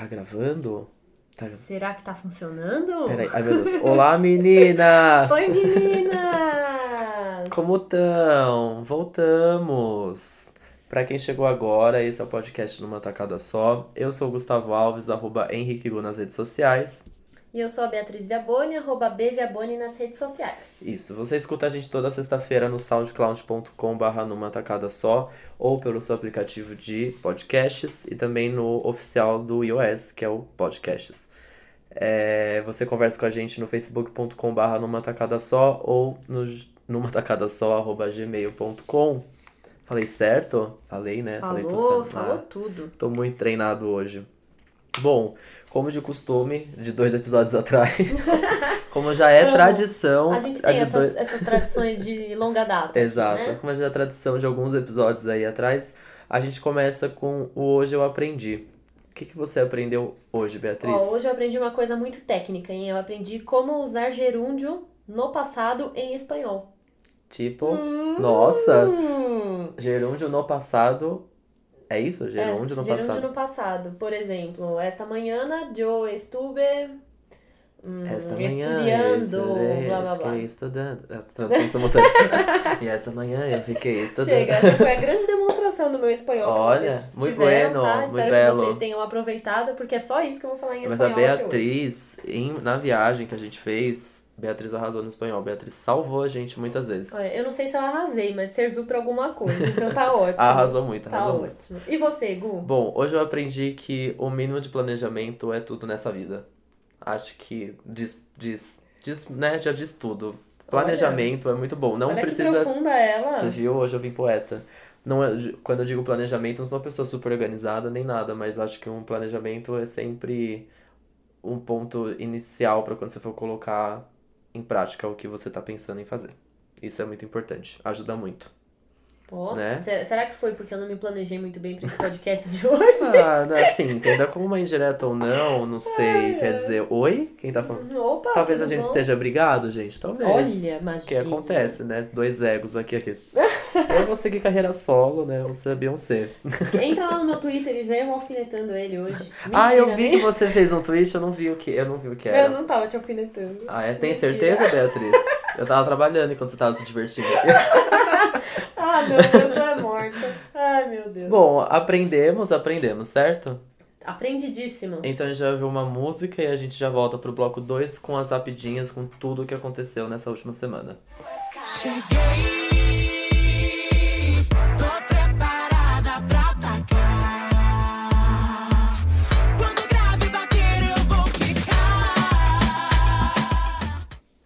Tá gravando? Tá... Será que tá funcionando? Peraí, ai meu Deus. Olá meninas! Oi meninas! Como tão? Voltamos! Pra quem chegou agora, esse é o podcast numa tacada só. Eu sou o Gustavo Alves, arroba Henrique Gu nas redes sociais. E eu sou a Beatriz Viaboni, arroba Bviaboni nas redes sociais. Isso, você escuta a gente toda sexta-feira no soundcloud.com barra numa tacada só ou pelo seu aplicativo de podcasts e também no oficial do iOS, que é o Podcasts. É, você conversa com a gente no facebook.com barra numa tacada só ou no numa tacada só arroba gmail.com. Falei certo? Falei, né? Falou, Falei tudo certo. falou Ah, tudo. Tô muito treinado hoje. Bom, como de costume, de dois episódios atrás, como já é tradição. A gente a tem de essas, dois- essas tradições de longa data. Exato. Né? Como já é tradição de alguns episódios aí atrás, a gente começa com o Hoje Eu Aprendi. O que, que você aprendeu hoje, Beatriz? Ó, hoje eu aprendi uma coisa muito técnica, hein? Eu aprendi como usar gerúndio no passado em espanhol. Tipo, nossa, Hum. gerúndio no passado. É isso? Gerúndio É, no gerúndio passado. no passado. Por exemplo, esta manhã eu estuve hum, Esta manhã eu blá blá blá. fiquei estudando. É a tradução simultânea. e esta manhã eu fiquei estudando. Chega, essa foi a grande demonstração do meu espanhol Olha, que vocês muito tiveram, bueno, tá? muito Espero belo. que vocês tenham aproveitado, porque é só isso que eu vou falar em Mas a espanhol aqui hoje. Beatriz, em, na viagem que a gente fez, Beatriz arrasou no espanhol. Beatriz salvou a gente muitas vezes. Olha, eu não sei se eu arrasei, mas serviu pra alguma coisa, então tá ótimo. Arrasou muito, Tá arrasou muito. ótimo. E você, Gu? Bom, hoje eu aprendi que o mínimo de planejamento é tudo nessa vida. Acho que diz, diz, diz né, já diz tudo. Planejamento é muito bom. Não Olha que precisa. profunda ela. Você viu? Hoje eu vim poeta. Não é, quando eu digo planejamento, não sou uma pessoa super organizada nem nada, mas acho que um planejamento é sempre um ponto inicial para quando você for colocar em prática o que você tá pensando em fazer. Isso é muito importante, ajuda muito. Né? se- Será que foi porque eu não me planejei muito bem pra esse podcast de hoje? Ah, assim, entenda como uma indireta ou não, não sei. Quer dizer, oi? Quem tá falando? Opa, Talvez a gente bom? esteja brigado, gente. Talvez. Olha, O magia. que acontece, né? Dois egos aqui, aqui. Eu vou seguir carreira solo, né? Você é Beyoncé. Entra lá no meu Twitter e vê eu alfinetando ele hoje. ah, eu Mentira, vi que né? você fez um tweet, eu não vi o que, eu não vi o que era. Eu não tava te alfinetando. Ah, é? Tem Mentira. certeza, Beatriz? Eu tava trabalhando enquanto você tava se divertindo. Ah, não, eu tô é morta. Ai, meu Deus. Bom, aprendemos, aprendemos, certo? Aprendidíssimos. Então a gente já viu uma música e a gente já volta pro bloco 2 com as rapidinhas, com tudo o que aconteceu nessa última semana. Cheguei,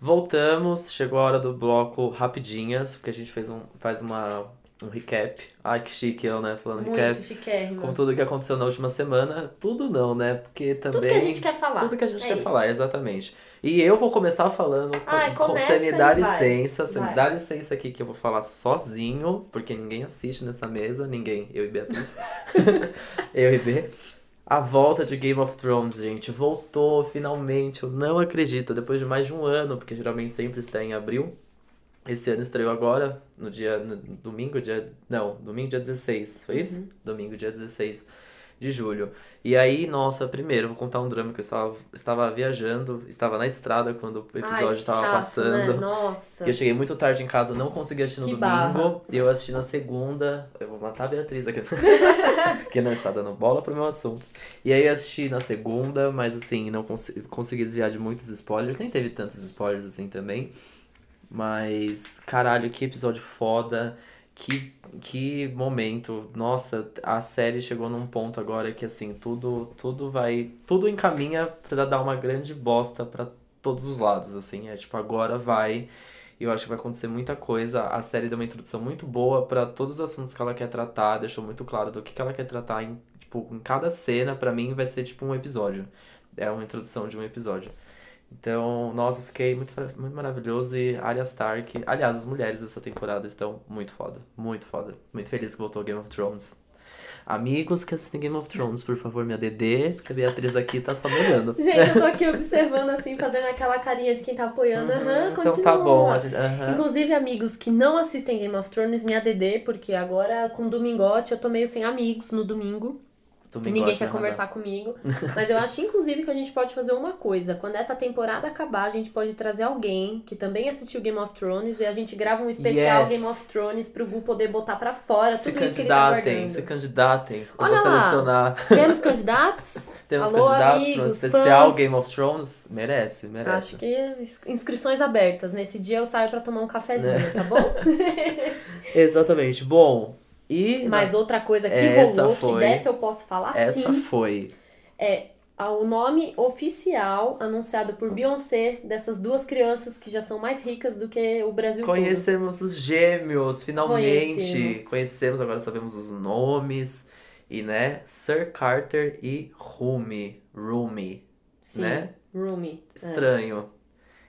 Voltamos, chegou a hora do bloco rapidinhas, porque a gente fez um, faz uma, um recap. Ai, que chique eu, né? Falando Muito recap. chiquérrimo. Com tudo que aconteceu na última semana. Tudo não, né? Porque também. Tudo que a gente quer falar. Tudo que a gente É quer isso. falar, exatamente. E eu vou começar falando com, Ai, com você me dá licença, você me dá licença aqui que eu vou falar sozinho, porque ninguém assiste nessa mesa, ninguém, eu e Beatriz. eu e B. A volta de Game of Thrones, gente, voltou finalmente, eu não acredito, depois de mais de um ano, porque geralmente sempre está em abril. Esse ano estreou agora, no dia, no domingo, dia, não, domingo dia 16, foi isso? Uhum. Domingo dia 16 de julho. E aí, nossa, primeiro, vou contar um drama que eu estava, estava viajando, estava na estrada quando o Ai, episódio que estava chato, passando. Né? Nossa. E eu cheguei muito tarde em casa, não consegui assistir no Que domingo. barra. E eu assisti na segunda. Eu vou matar a Beatriz aqui. que não está dando bola pro meu assunto. E aí eu assisti na segunda, mas assim, não cons consegui desviar de muitos spoilers. Nem teve tantos spoilers assim também. Mas, caralho, que episódio foda. Que, que momento. Nossa, a série chegou num ponto agora que assim, tudo, tudo vai. Tudo encaminha pra dar uma grande bosta pra todos os lados, assim. É tipo, agora vai. Eu acho que vai acontecer muita coisa. A série deu uma introdução muito boa pra todos os assuntos que ela quer tratar, deixou muito claro do que, que ela quer tratar em, tipo, em cada cena, pra mim vai ser tipo um episódio. É uma introdução de um episódio. Então, nossa, eu fiquei muito, muito maravilhoso e Arya Stark. Aliás, as mulheres dessa temporada estão muito foda. Muito foda. Muito feliz que voltou Game of Thrones. Amigos que assistem Game of Thrones, por favor, me ADD, porque a Beatriz aqui tá só me olhando. Gente, eu tô aqui observando assim, fazendo aquela carinha de quem tá apoiando. Aham, então continua. tá bom. Gente, aham. Inclusive, amigos que não assistem Game of Thrones, me ADD, porque agora com Domingote eu tô meio sem amigos no domingo. Ninguém quer que vai conversar comigo. Mas eu acho, inclusive, que a gente pode fazer uma coisa. Quando essa temporada acabar, a gente pode trazer alguém que também assistiu Game of Thrones e a gente grava um especial Yes. Game of Thrones pro Gu poder botar pra fora Se tudo isso que ele tá candidatem, guardando. se candidatem. Olha lá. selecionar. Temos candidatos? Temos Alô, candidatos amigos, para um especial fãs. Game of Thrones. Merece, merece. Acho que ins- inscrições abertas. Nesse dia eu saio pra tomar um cafezinho, Né? tá bom? Exatamente. Bom, e Mas outra coisa que Essa rolou, foi- que dessa eu posso falar essa sim, foi. é o nome oficial anunciado por Beyoncé dessas duas crianças que já são mais ricas do que o Brasil todo. Conhecemos os gêmeos, finalmente. Conhecemos. Conhecemos, agora sabemos os nomes. E, né, Sir Carter e Rumi. Rumi, Sim, né? Rumi. é.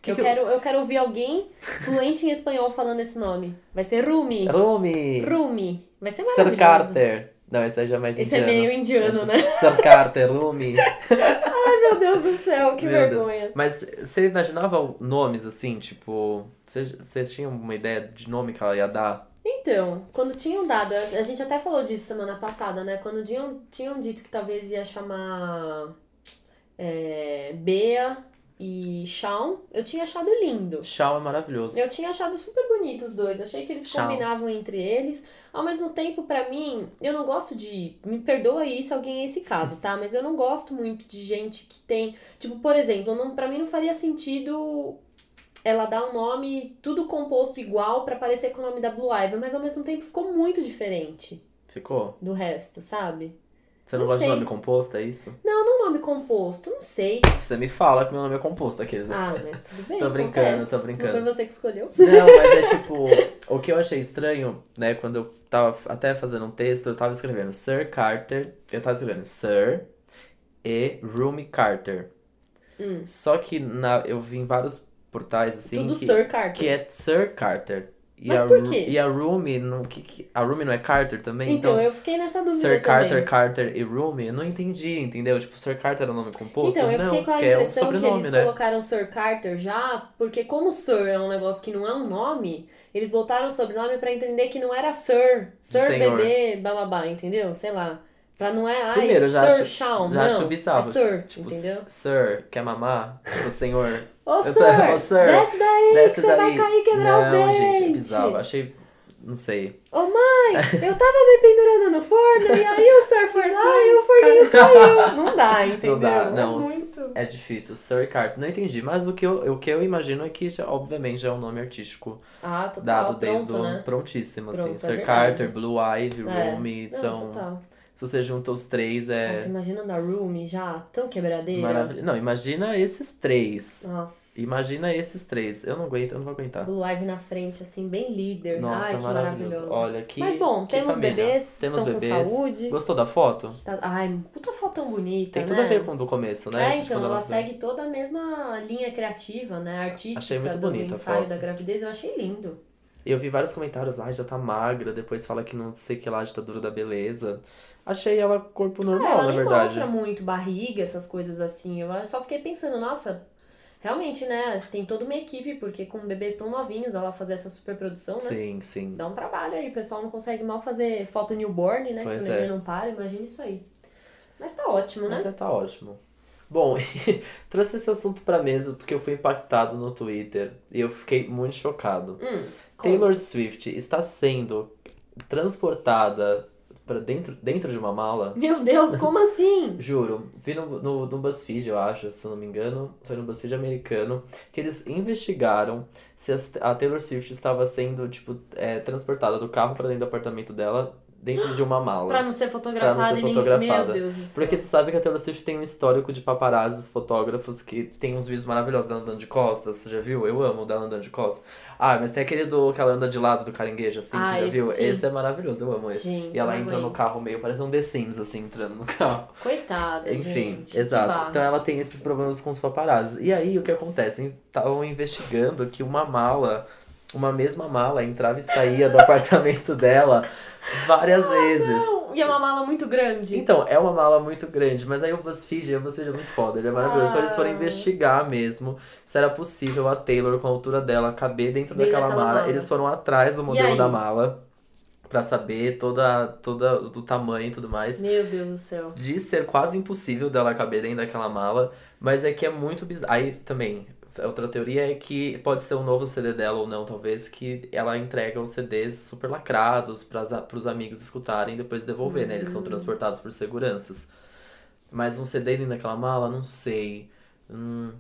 Que Eu, que quero, eu quero ouvir alguém fluente em espanhol falando esse nome. Vai ser Rumi. Rumi. Rumi. Vai ser Sir maravilhoso. Carter. Não, esse aí já é mais Esse é indiano. meio indiano, Esse né? Sir Carter, Rumi. Ai, meu Deus do céu, que Meu Deus. vergonha. Mas você imaginava nomes assim, tipo... Vocês vocês tinham uma ideia de nome que ela ia dar? Então, quando tinham dado, a gente até falou disso semana passada, né? Quando tinham, tinham dito que talvez ia chamar é, Bea e Shawn, eu tinha achado lindo. Shawn é maravilhoso. Eu tinha achado super bonito os dois. Achei que eles Shawn. combinavam entre eles. Ao mesmo tempo, pra mim, eu não gosto de. Me perdoa aí se alguém é esse caso, tá? Mas eu não gosto muito de gente que tem. Tipo, por exemplo, não, pra mim não faria sentido ela dar um nome tudo composto igual pra parecer com o nome da Blue Ivy, mas ao mesmo tempo ficou muito diferente Ficou? do resto, sabe? Você não, Não gosta sei. de nome composto, é isso? Não, não nome composto, não sei. Você me fala que meu nome é composto, aqueles, né? Ah, mas tudo bem. Tô brincando, acontece. tô brincando. Não foi você que escolheu? Não, mas é tipo, o que eu achei estranho, né, quando eu tava até fazendo um texto, eu tava escrevendo Sir Carter, eu tava escrevendo Sir e Rumi Carter. Hum. Só que na, eu vi em vários portais assim Tudo que, Sir Carter. que é Sir Carter. E Mas a, por quê? E a Rumi, não, que, que- a Rumi não é Carter também? Então, eu fiquei nessa dúvida Sir Carter, também. Carter e Rumi, eu não entendi, entendeu? Tipo, Sir Carter é o nome composto? Então, eu não, fiquei com a porque é um impressão que eles né? colocaram Sir Carter já, porque como Sir é um negócio que não é um nome, eles botaram o sobrenome pra entender que não era Sir, Sir senhor. bebê, bababá, entendeu? Sei lá. Pra não é, ai, Primeiro, já Sir acho- Shawn, Já não, acho é Sir, tipo, entendeu? Sir, quer mamar? Tipo, senhor. Ô, Sir, tô- ô, Sir, desce daí Desce que você vai cair e quebrar os não, dentes. gente, é bizarro. Achei. Não sei. Ô mãe, eu tava me pendurando no forno e aí o Sir foi lá e o forninho caiu. Não dá, entendeu? Não dá, não. É. É difícil. Sir Carter. Não entendi, mas o que eu, o que eu imagino é que, já, obviamente, já é um nome artístico Ah, total, dado desde pronto, o. né? Prontíssimo, assim. Pronto, é Sir verdade. Carter, Blue Ivy, É. Não, São. total. Se você junta os três, Ai, é. tô imaginando a Rumi já, tão quebradeira. Maravilhoso. Não, imagina esses três. Nossa. Imagina esses três. Eu não aguento, eu não vou aguentar. Blue Ivy na frente, assim, bem líder. Nossa, Ai, que maravilhoso. maravilhoso. Olha, que. Mas bom, que temos família. bebês, Temos estão bebês. com saúde. Gostou da foto? Tá- Ai, puta foto tão bonita, Tem né? tudo a ver com o do começo, né? É, então, ela segue toda a mesma linha criativa, né? Artística Achei muito do bonita a ensaio foto. da gravidez, eu achei lindo. Eu vi vários comentários, ai, já tá magra, depois fala que não sei que lá, ditadura da beleza. Achei ela corpo normal, É, ela na verdade. mostra muito barriga, essas coisas assim. Eu só fiquei pensando, nossa, realmente, né? Tem toda uma equipe, porque com bebês tão novinhos, ela fazer essa superprodução, né? Sim, sim. Dá um trabalho aí, o pessoal não consegue mal fazer foto newborn, né? Pois que o neném é. não para, imagina isso aí. Mas tá ótimo, né? Mas é, tá ótimo. Bom, trouxe esse assunto pra mesa porque eu fui impactado no Twitter e eu fiquei muito chocado. Hum, Taylor. Swift está sendo transportada para dentro, dentro de uma mala. Meu Deus, como assim? Juro, vi no, no, no BuzzFeed, eu acho, se não me engano, foi no BuzzFeed americano, que eles investigaram se as- a Taylor Swift estava sendo, tipo, é, transportada do carro para dentro do apartamento dela, dentro de uma mala. Pra não ser fotografada ser e ninguém... fotografada. Meu Deus do céu. Porque você sabe que a Taylor Swift tem um histórico de paparazzis, fotógrafos, que tem uns vídeos maravilhosos dela andando de costas, você já viu? Eu amo dela andando de costas. Ah, mas tem aquele do que ela anda de lado do caranguejo, assim, Ah, você já esse viu? sim. Esse é maravilhoso, eu amo esse. Gente, e ela não entra no carro meio, parece um The Sims, assim, entrando no carro. Coitada, Enfim, gente. exato. Então ela tem esses problemas com os paparazzi. E aí o que acontece? Estavam investigando que uma mala, uma mesma mala, entrava e saía do apartamento dela várias vezes. Não, e é uma mala muito grande. Então, é uma mala muito grande, mas aí o BuzzFeed, o BuzzFeed é muito foda, ele é maravilhoso. Então eles foram Ah. investigar mesmo se era possível a Taylor, com a altura dela, caber dentro daquela mala. mala. Eles foram atrás do modelo da mala pra saber toda, toda do tamanho e tudo mais. Meu Deus do céu. De ser quase impossível dela caber dentro daquela mala, mas é que é muito bizarro. Aí também, outra teoria é que pode ser um novo CD dela ou não, talvez, que ela entrega os CDs super lacrados para os amigos escutarem e depois devolver, né? Eles são transportados por seguranças. Mas um CD dentro daquela mala, não sei. Hum,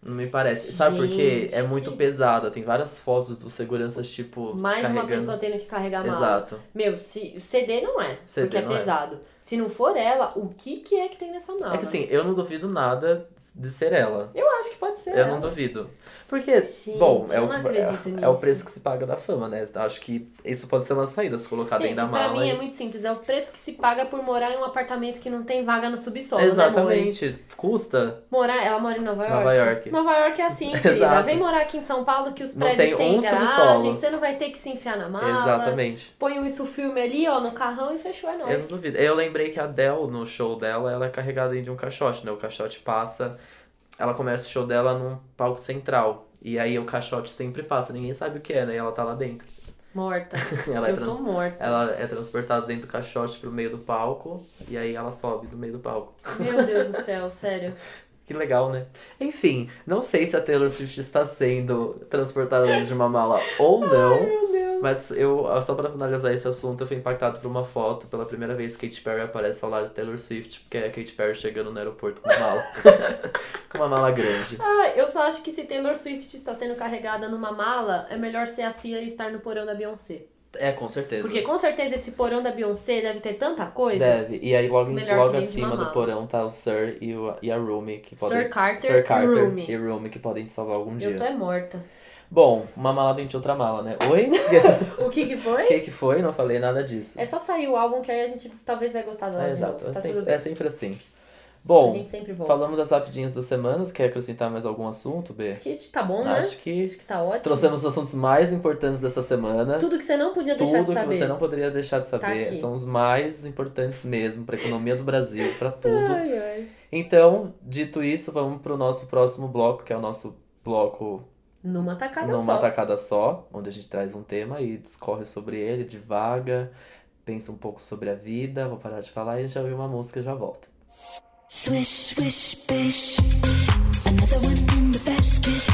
não me parece. Sabe por quê? É muito que- pesada. Tem várias fotos dos seguranças, tipo. Mais de uma carregando. pessoa tendo que carregar a mala. Exato. Meu, se CD não é, CD porque é não é. pesado. Se não for ela, o que que é que tem nessa mala? É que assim, eu não duvido nada de ser ela. Eu acho que pode ser Eu ela. não duvido. Porque, Gente, bom, é o, é, é o preço que se paga da fama, né? Acho que isso pode ser uma saída, se colocar Gente, dentro da pra mala. mim e- é muito simples. É o preço que se paga por morar em um apartamento que não tem vaga no subsolo, né, Exatamente. amores? Custa. Morar, ela mora em Nova York. Nova York. Nova York é assim, querida. Vem morar aqui em São Paulo que os prédios têm um garagem, subsolo. você não vai ter que se enfiar na mala. Exatamente. Põe um isso filme ali, ó, no carrão e fechou, é Eu não nóis. duvido. Eu lembrei que a Adele, no show dela, ela é carregada de um caixote, né? O caixote passa. Ela começa o show dela num palco central. E aí o caixote sempre passa, ninguém sabe o que é, né? E ela tá lá dentro. Morta. Ela é, Eu trans- tô morta. ela é transportada dentro do caixote pro meio do palco. E aí ela sobe do meio do palco. Meu Deus do céu, sério. Que legal, né? Enfim, não sei se a Taylor Swift está sendo transportada dentro de uma mala ou não. Meu Deus. Mas eu, só pra finalizar esse assunto, eu fui impactado por uma foto. Pela primeira vez, Katy Perry aparece ao lado de Taylor Swift, porque é a Katy Perry chegando no aeroporto com uma mala. com uma mala grande. Ah, eu só acho que se Taylor Swift está sendo carregada numa mala, é melhor ser a Cia e estar no porão da Beyoncé. É, com certeza. Porque com certeza esse porão da Beyoncé deve ter tanta coisa. Deve. E aí logo, em- logo acima do porão tá o Sir e, o, e a Rumi que podem. Sir Carter Sir Carter e Rumi. e Rumi que podem te salvar algum dia. Eu tô é morta. Bom, uma mala dentro de outra mala, né? Oi? O que que O foi? que que foi? Não falei nada disso. É só sair o álbum que aí a gente talvez vai gostar dela É, exato. É Tá tudo sempre, é sempre assim. A Bom, gente sempre volta. falamos das rapidinhas das semanas. Quer acrescentar mais algum assunto, B? Acho que tá bom, né? Acho que Acho que tá ótimo. trouxemos os assuntos mais importantes dessa semana. Tudo que você não podia deixar Tudo de que saber. você não poderia deixar de Tá saber. aqui. São os mais importantes mesmo pra economia do Brasil, pra tudo. Ai, ai. Então, dito isso, vamos pro nosso próximo bloco, que é o nosso bloco Numa tacada numa só. tacada só, onde a gente traz um tema e discorre sobre ele, divaga, pensa um pouco sobre a vida. Vou parar de falar e já ouvir uma música e já volto. Swish, swish, bish. Another one in the basket.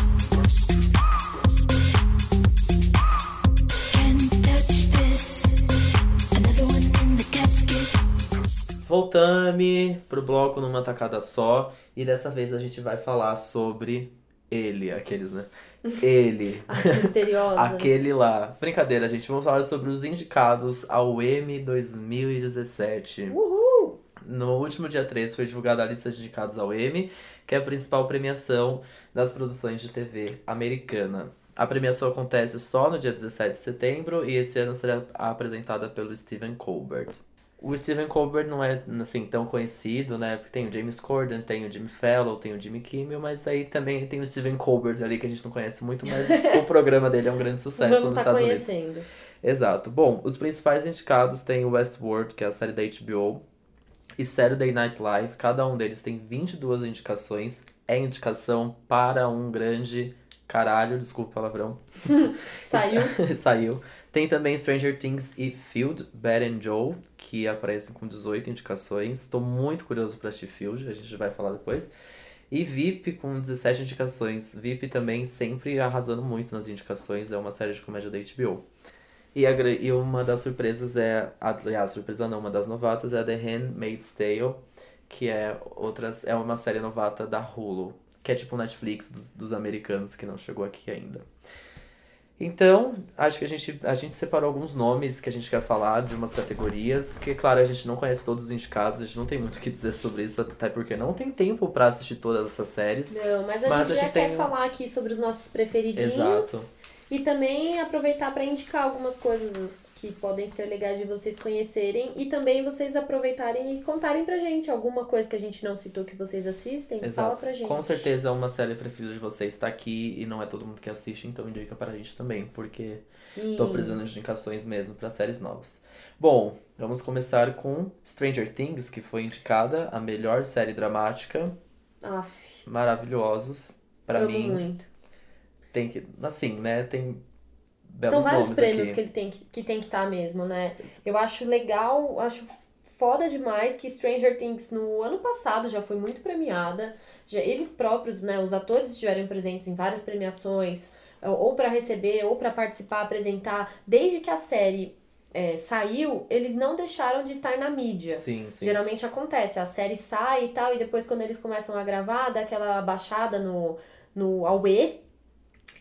Can't touch this. Another one in the casket. Voltame pro bloco numa tacada só e dessa vez a gente vai falar sobre ele, aqueles, né? Ele. Que misteriosa. Aquele lá. Brincadeira, gente. Vamos falar sobre os indicados ao M 2017. Uhul! No último dia 3 foi divulgada a lista de indicados ao Emmy, que é a principal premiação das produções de TV americana. A premiação acontece só no dia 17 de setembro e esse ano será apresentada pelo Stephen Colbert. O Stephen Colbert não é assim tão conhecido, né? Porque tem o James Corden, tem o Jimmy Fallon, tem o Jimmy Kimmel, mas aí também tem o Stephen Colbert ali que a gente não conhece muito, mas o programa dele é um grande sucesso Vamos nos tá Estados Unidos. conhecendo. Exato. Bom, os principais indicados tem o Westworld, que é a série da HBO, e Saturday Night Live. Cada um deles tem 22 indicações. É indicação para um grande caralho, desculpa o palavrão. Saiu. Saiu. Tem também Stranger Things e Field, Bad and Joe, que aparecem com 18 indicações. Estou muito curioso para assistir Field, a gente vai falar depois. E VIP com 17 indicações. VIP também sempre arrasando muito nas indicações, é uma série de comédia da HBO. E, a, e uma das surpresas é, aliás, surpresa não, uma das novatas é The Handmaid's Tale, que é, outras, é uma série novata da Hulu, que é tipo o Netflix dos, dos americanos que não chegou aqui ainda. Então, acho que a gente, a gente separou alguns nomes que a gente quer falar de umas categorias, que, claro, a gente não conhece todos os indicados, a gente não tem muito o que dizer sobre isso, até porque não tem tempo pra assistir todas essas séries. Não, mas a Mas gente a já gente quer tem- falar aqui sobre os nossos preferidinhos. Exato. E também aproveitar para indicar algumas coisas que podem ser legais de vocês conhecerem. E também vocês aproveitarem e contarem pra gente alguma coisa que a gente não citou que vocês assistem. Fala Exato. pra gente. Com certeza uma série preferida de vocês está aqui e não é todo mundo que assiste, então indica pra gente também, porque Sim. tô precisando de indicações mesmo pra séries novas. Bom, vamos começar com Stranger Things, que foi indicada a melhor série dramática. Aff, Maravilhosos. Pra amo mim, muito. tem que. Assim, né? Tem São vários prêmios aqui. que ele tem que, que tem que estar mesmo, né? Eu acho legal, acho foda demais que Stranger Things no ano passado já foi muito premiada. Já, eles próprios, né, os atores estiveram presentes em várias premiações, ou pra receber, ou pra participar, apresentar. Desde que a série é, saiu, eles não deixaram de estar na mídia. Sim, sim. Geralmente acontece, a série sai e tal, e depois quando eles começam a gravar, dá aquela baixada no, no Aue.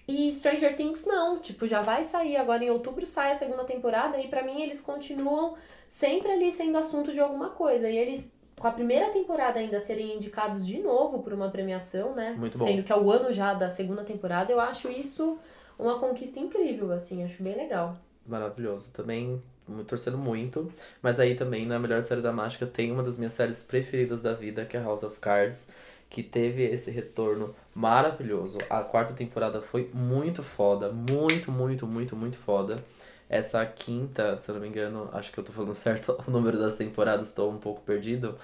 E Stranger Things não, tipo, já vai sair agora em outubro sai a segunda temporada e pra mim eles continuam sempre ali sendo assunto de alguma coisa. E eles com a primeira temporada ainda serem indicados de novo por uma premiação, né? Muito bom. Sendo que é o ano já da segunda temporada, eu acho isso uma conquista incrível, assim, acho bem legal. Maravilhoso. Também torcendo muito. Mas aí também, na melhor série dramática, tem uma das minhas séries preferidas da vida, que é House of Cards, que teve esse retorno maravilhoso. A quarta temporada foi muito foda. Muito, muito, muito, muito foda. Essa quinta, se eu não me engano, acho que eu tô falando certo o número das temporadas, tô um pouco perdido.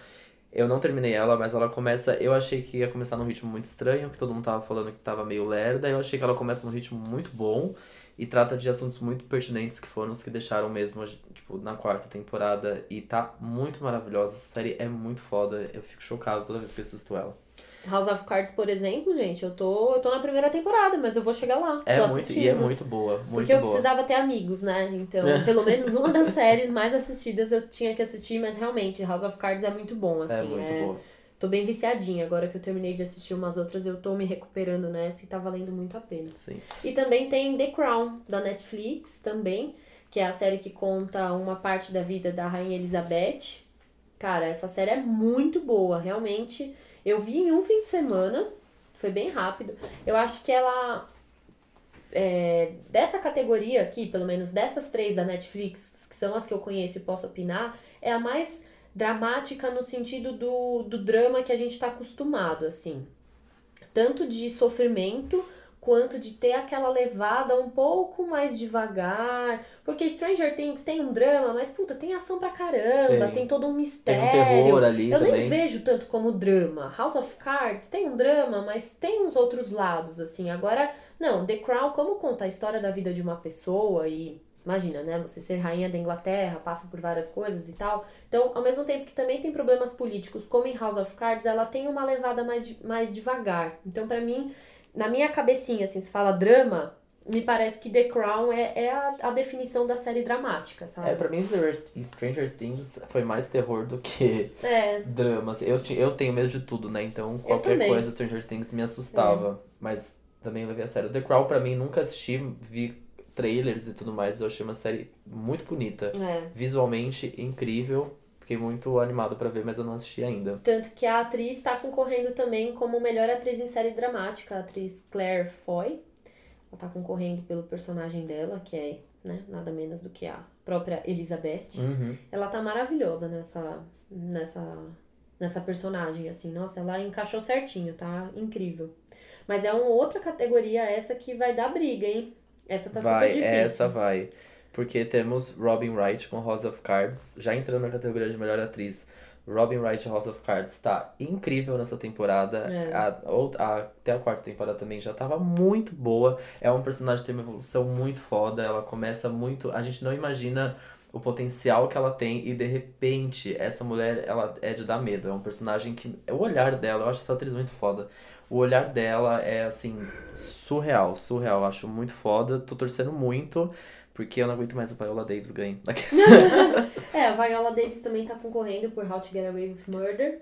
Eu não terminei ela, mas ela começa. Eu achei que ia começar num ritmo muito estranho, que todo mundo tava falando que tava meio lerda. Eu achei que ela começa num ritmo muito bom e trata de assuntos muito pertinentes que foram os que deixaram mesmo, tipo, na quarta temporada. E tá muito maravilhosa. Essa série é muito foda. Eu fico chocado toda vez que eu assisto ela. House of Cards, por exemplo, gente, eu tô, eu tô na primeira temporada, mas eu vou chegar lá. É tô muito, assistindo. e é muito boa. Muito Porque eu boa. precisava ter amigos, né? Então, pelo menos uma das séries mais assistidas eu tinha que assistir, mas realmente, House of Cards é muito bom, assim. É muito boa. Tô bem viciadinha. Agora que eu terminei de assistir umas outras, eu tô me recuperando nessa e tá valendo muito a pena. Sim. E também tem The Crown, da Netflix, também, que é a série que conta uma parte da vida da Rainha Elizabeth. Cara, essa série é muito boa, realmente. Eu vi em um fim de semana, foi bem rápido. Eu acho que ela. é, dessa categoria aqui, pelo menos dessas três da Netflix, que são as que eu conheço e posso opinar, é a mais dramática no sentido do, do drama que a gente tá acostumado, assim. Tanto de sofrimento quanto de ter aquela levada um pouco mais devagar. Porque Stranger Things tem um drama, mas puta, tem ação pra caramba, tem, Tem. todo um Tem mistério. um terror ali Eu também. nem vejo tanto como drama. House of Cards tem um drama, mas tem uns outros lados, assim. Agora, não, The Crown, como conta a história da vida de uma pessoa e. Imagina, né? Você ser rainha da Inglaterra, passa por várias coisas e tal. Então, ao mesmo tempo que também tem problemas políticos, como em House of Cards, ela tem uma levada mais, mais devagar. Então, pra mim, na minha cabecinha, assim, se fala drama, me parece que The Crown é, é a, a definição da série dramática, sabe? É, pra mim, Stranger- Things foi mais terror do que É, drama. assim. Eu, eu tenho medo de tudo, né? Então, qualquer. É. coisa Stranger Things me assustava. Mas também levei a sério. The Crown, pra mim, nunca assisti, vi trailers e tudo mais. Eu achei uma série muito bonita. é. Visualmente incrível. Fiquei muito animado pra ver, mas eu não assisti ainda. Tanto que a atriz está concorrendo também como melhor atriz em série dramática, a atriz Claire Foy. Ela tá concorrendo pelo personagem dela, que é né, nada menos do que a própria Elizabeth. Uhum. Ela tá maravilhosa nessa, nessa, nessa personagem, assim. Nossa, ela encaixou certinho, tá incrível. Mas é uma outra categoria essa que vai dar briga, hein? Essa tá super vai, difícil. essa vai. Porque temos Robin Wright com House of Cards, já entrando na categoria de melhor atriz. Robin Wright House of Cards tá incrível nessa temporada. É. A, a- até a quarta temporada também já tava muito boa. É um personagem que tem uma evolução muito foda. Ela começa muito. A gente não imagina o potencial que ela tem e de repente essa mulher ela é de dar medo. É um personagem que. O olhar dela, eu acho essa atriz muito foda. O olhar dela é assim, surreal, surreal. Eu acho muito foda. Tô torcendo muito. Porque eu não aguento mais o Viola Davis ganhar. É, a Viola Davis também tá concorrendo por How to Get Away with Murder.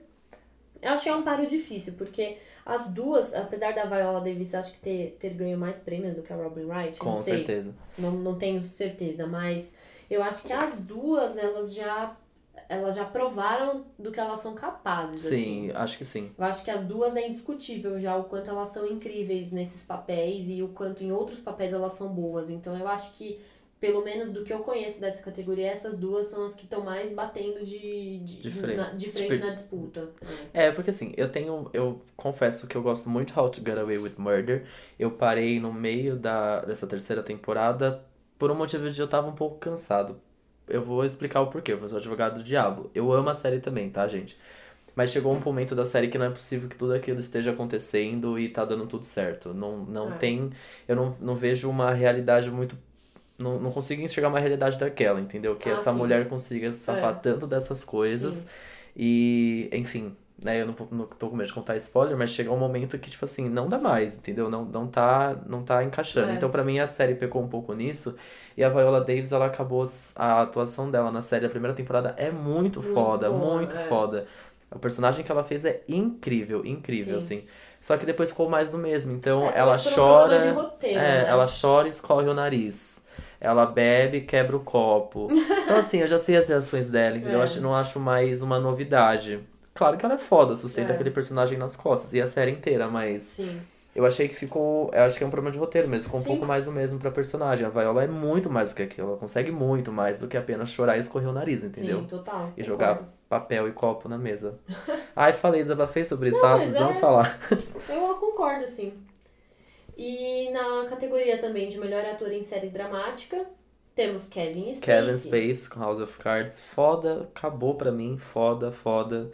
Eu achei um paro difícil, porque as duas, apesar da Viola Davis acho que ter, ter ganho mais prêmios do que a Robin Wright, Com não sei, certeza. não, não tenho certeza, mas eu acho que as duas, elas já elas já provaram do que elas são capazes, assim. Sim, acho que sim. Eu acho que as duas é indiscutível já o quanto elas são incríveis nesses papéis e o quanto em outros papéis elas são boas. Então eu acho que, pelo menos do que eu conheço dessa categoria, essas duas são as que estão mais batendo de, de, De frente. na, de frente Tipo- na disputa. É, porque assim, eu tenho. Eu confesso que eu gosto muito de How to Get Away with Murder. Eu parei no meio da, dessa terceira temporada por um motivo de eu tava um pouco cansado. Eu vou explicar o porquê, eu sou advogado do diabo. Eu amo a série também, tá, gente? Mas chegou um momento da série que não é possível que tudo aquilo esteja acontecendo e tá dando tudo certo. Não, não É. tem. Eu não, não vejo uma realidade muito não, não consigo enxergar uma realidade daquela, entendeu? Que Ah, essa sim. mulher consiga se safar É. tanto dessas coisas. Sim. E, enfim, né, eu não, vou, não tô com medo de contar spoiler, mas chega um momento que, tipo assim, não dá mais, entendeu? Não, não, tá, não tá encaixando. É. Então, pra mim, a série pecou um pouco nisso. E a Viola Davis, ela acabou. A atuação dela na série, a primeira temporada, é muito, Muito foda, boa, muito é. foda. O personagem que ela fez é incrível, incrível, Sim. assim. Só que depois ficou mais do mesmo. Então, É, ela um chora. de roteiro, é, né? ela chora e escorre o nariz. Ela bebe e quebra o copo. Então, assim, eu já sei as reações dela, entendeu? Eu É. acho, não acho mais uma novidade. Claro que ela é foda, sustenta É. aquele personagem nas costas e a série inteira, mas Sim. eu achei que ficou. Eu acho que é um problema de roteiro mesmo, ficou um Sim. pouco mais do mesmo pra personagem. A Viola é muito mais do que aquilo, ela consegue muito mais do que apenas chorar e escorrer o nariz, entendeu? Sim, total. E jogar concordo. papel e copo na mesa. Ai, falei, desabafei sobre isso, mas precisando é- falar. Eu concordo, sim. E na categoria também de melhor ator em série dramática, temos Kevin Spacey. Kevin Space com House of Cards, foda, acabou pra mim, foda, foda.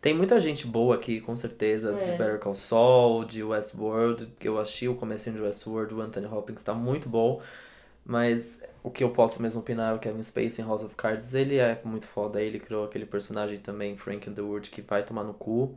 Tem muita gente boa aqui, com certeza, de É. Better Call Saul, de Westworld, que eu achei o comecinho de Westworld, o Anthony Hopkins tá muito bom, mas o que eu posso mesmo opinar é o Kevin Spacey em House of Cards, ele é muito foda, ele criou aquele personagem também, Frank Underwood, que vai tomar no cu.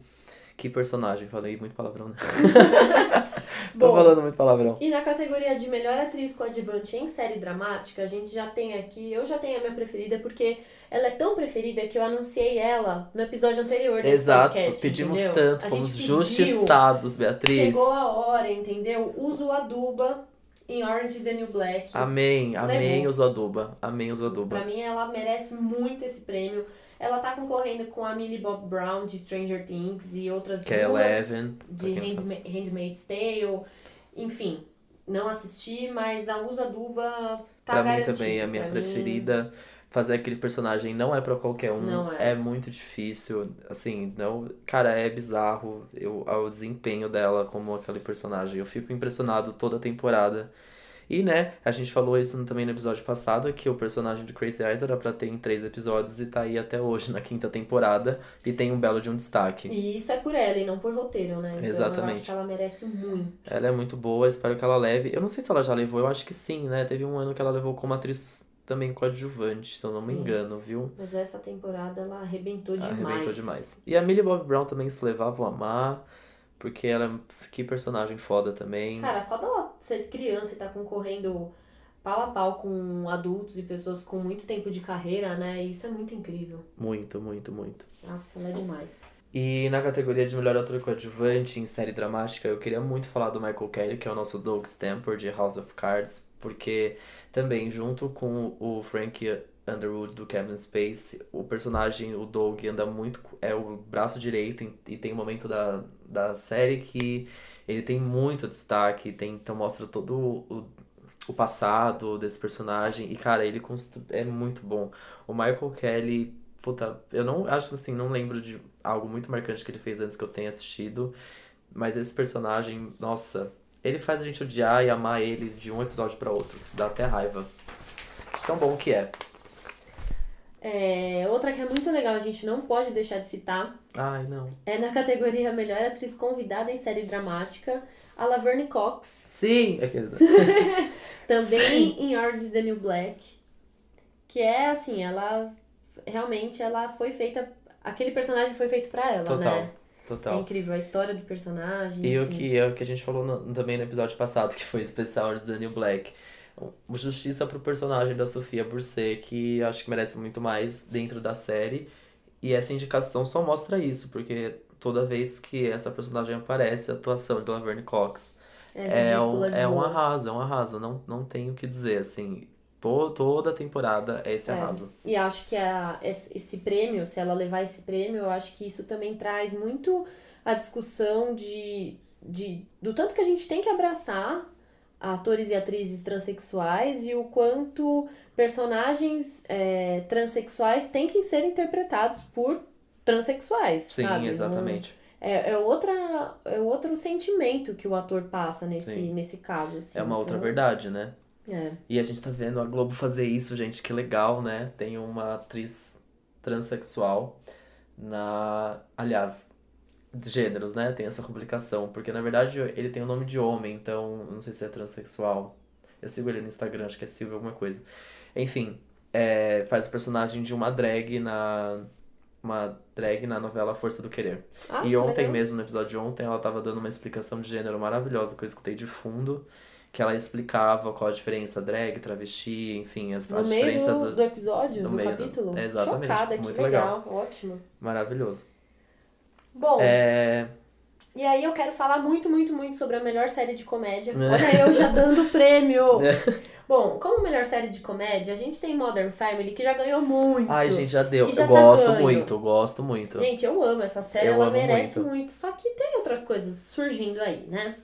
Que personagem, falei muito palavrão, né? Tô Bom, falando muito palavrão. E na categoria de melhor atriz coadjuvante em série dramática, a gente já tem aqui, eu já tenho a minha preferida, porque ela é tão preferida que eu anunciei ela no episódio anterior desse Exato, podcast. pedimos entendeu? tanto, A fomos pediu, justiçados, Beatriz. Chegou a hora, entendeu? Uso Aduba em Orange is the New Black. Amém, amém Levou. o Zoaduba, amém o Pra Zoaduba. mim, ela merece muito esse prêmio. Ela tá concorrendo com a Millie Bob Brown de Stranger Things e outras Que é duas Eleven, pra de. Handma- Handmaid's Tale. Enfim, não assisti, mas a Uso Aduba tá pra mim garantido. também é a minha Pra mim, preferida. Fazer aquele personagem não é pra qualquer um, Não é. muito difícil, assim, não, cara, é bizarro eu, o desempenho dela como aquele personagem. Eu fico impressionado toda a temporada. E, né, a gente falou isso também no episódio passado, que o personagem de Crazy Eyes era pra ter em três episódios e tá aí até hoje na quinta temporada e tem um belo de um destaque. E isso é por ela e não por roteiro, né? Então eu Exatamente. acho que ela merece muito. Ela é muito boa, espero que ela leve. Eu não sei se ela já levou, eu acho que sim, né? Teve um ano que ela levou como atriz também coadjuvante, se eu não me Sim. engano, viu? Mas essa temporada ela arrebentou demais. Arrebentou demais. E a Millie Bob Brown também se levar, vou amar. Porque ela é. Que personagem foda também. Cara, só dela ser criança e tá concorrendo pau a pau com adultos e pessoas com muito tempo de carreira, né? Isso é muito incrível. Muito, muito, muito. Aff, ela é demais. E na categoria de melhor ator coadjuvante em série dramática, eu queria muito falar do Michael Kelly, que é o nosso Doug Stamper de House of Cards, porque também, junto com o Frank Underwood do Kevin Space, o personagem, o Doug, anda muito. é o braço direito e- tem um momento da, da série que ele tem muito destaque, tem, então mostra todo o, o passado desse personagem, e cara, ele constru... é muito bom. O Michael Kelly, puta, eu não acho assim, não lembro de algo muito marcante que ele fez antes que eu tenha assistido, mas esse personagem, nossa, ele faz a gente odiar e amar ele de um episódio pra outro, dá até raiva. Tão bom que é. É, outra que é muito legal, a gente não pode deixar de citar, Ai, não. é na categoria Melhor Atriz Convidada em Série Dramática, a Laverne Cox, Sim, aqueles. também em Orange is the New Black, que é assim, ela realmente ela foi feita, aquele personagem foi feito pra ela, Total, né? É total. incrível a história do personagem. E o que, é o que a gente falou no- também no episódio passado, que foi especial de Daniel Black. Justiça pro personagem da Sofia Bursé, que acho que merece muito mais dentro da série. E essa indicação só mostra isso, porque toda vez que essa personagem aparece, a atuação de Laverne Cox é, é, um, é um arraso, é um arraso. Não, não tenho o que dizer, assim. To, toda temporada é esse É. arraso. E acho que a, esse esse prêmio, se ela levar esse prêmio, eu acho que isso também traz muito a discussão de, de do tanto que a gente tem que abraçar atores e atrizes transexuais e o quanto personagens é, transexuais têm que ser interpretados por transexuais, Sim, sabe? Não- exatamente. É, é, outra, é outro sentimento que o ator passa nesse, Sim. nesse caso. assim. É uma outra Então, verdade, né? É. E a gente tá vendo a Globo fazer isso, gente, que legal, né? Tem uma atriz transexual na. Aliás, de gêneros, né? Tem essa complicação. Porque na verdade ele tem o nome de homem, então não sei se é transexual. Eu sigo ele no Instagram, acho que é Silvio alguma coisa. Enfim, é, faz o personagem de uma drag na. Uma drag na novela Força do Querer. Ah, e que ontem legal. mesmo, no episódio de ontem, ela tava dando uma explicação de gênero maravilhosa que eu escutei de fundo. Que ela explicava qual a diferença drag, travesti, enfim, as, a No meio diferença do, do episódio, do do- capítulo? É, exatamente. Chocada, que Muito legal. Ótimo. Maravilhoso. Bom, É. e aí eu quero falar muito, muito, muito sobre a melhor série de comédia. É. Olha eu já dando prêmio! Bom, como melhor série de comédia, a gente tem Modern Family, que já ganhou muito. Ai, gente, já deu. Já eu tá gosto ganho. muito, gosto muito. Gente, eu amo essa série, Eu ela merece muito. muito. Só que tem outras coisas surgindo aí, né?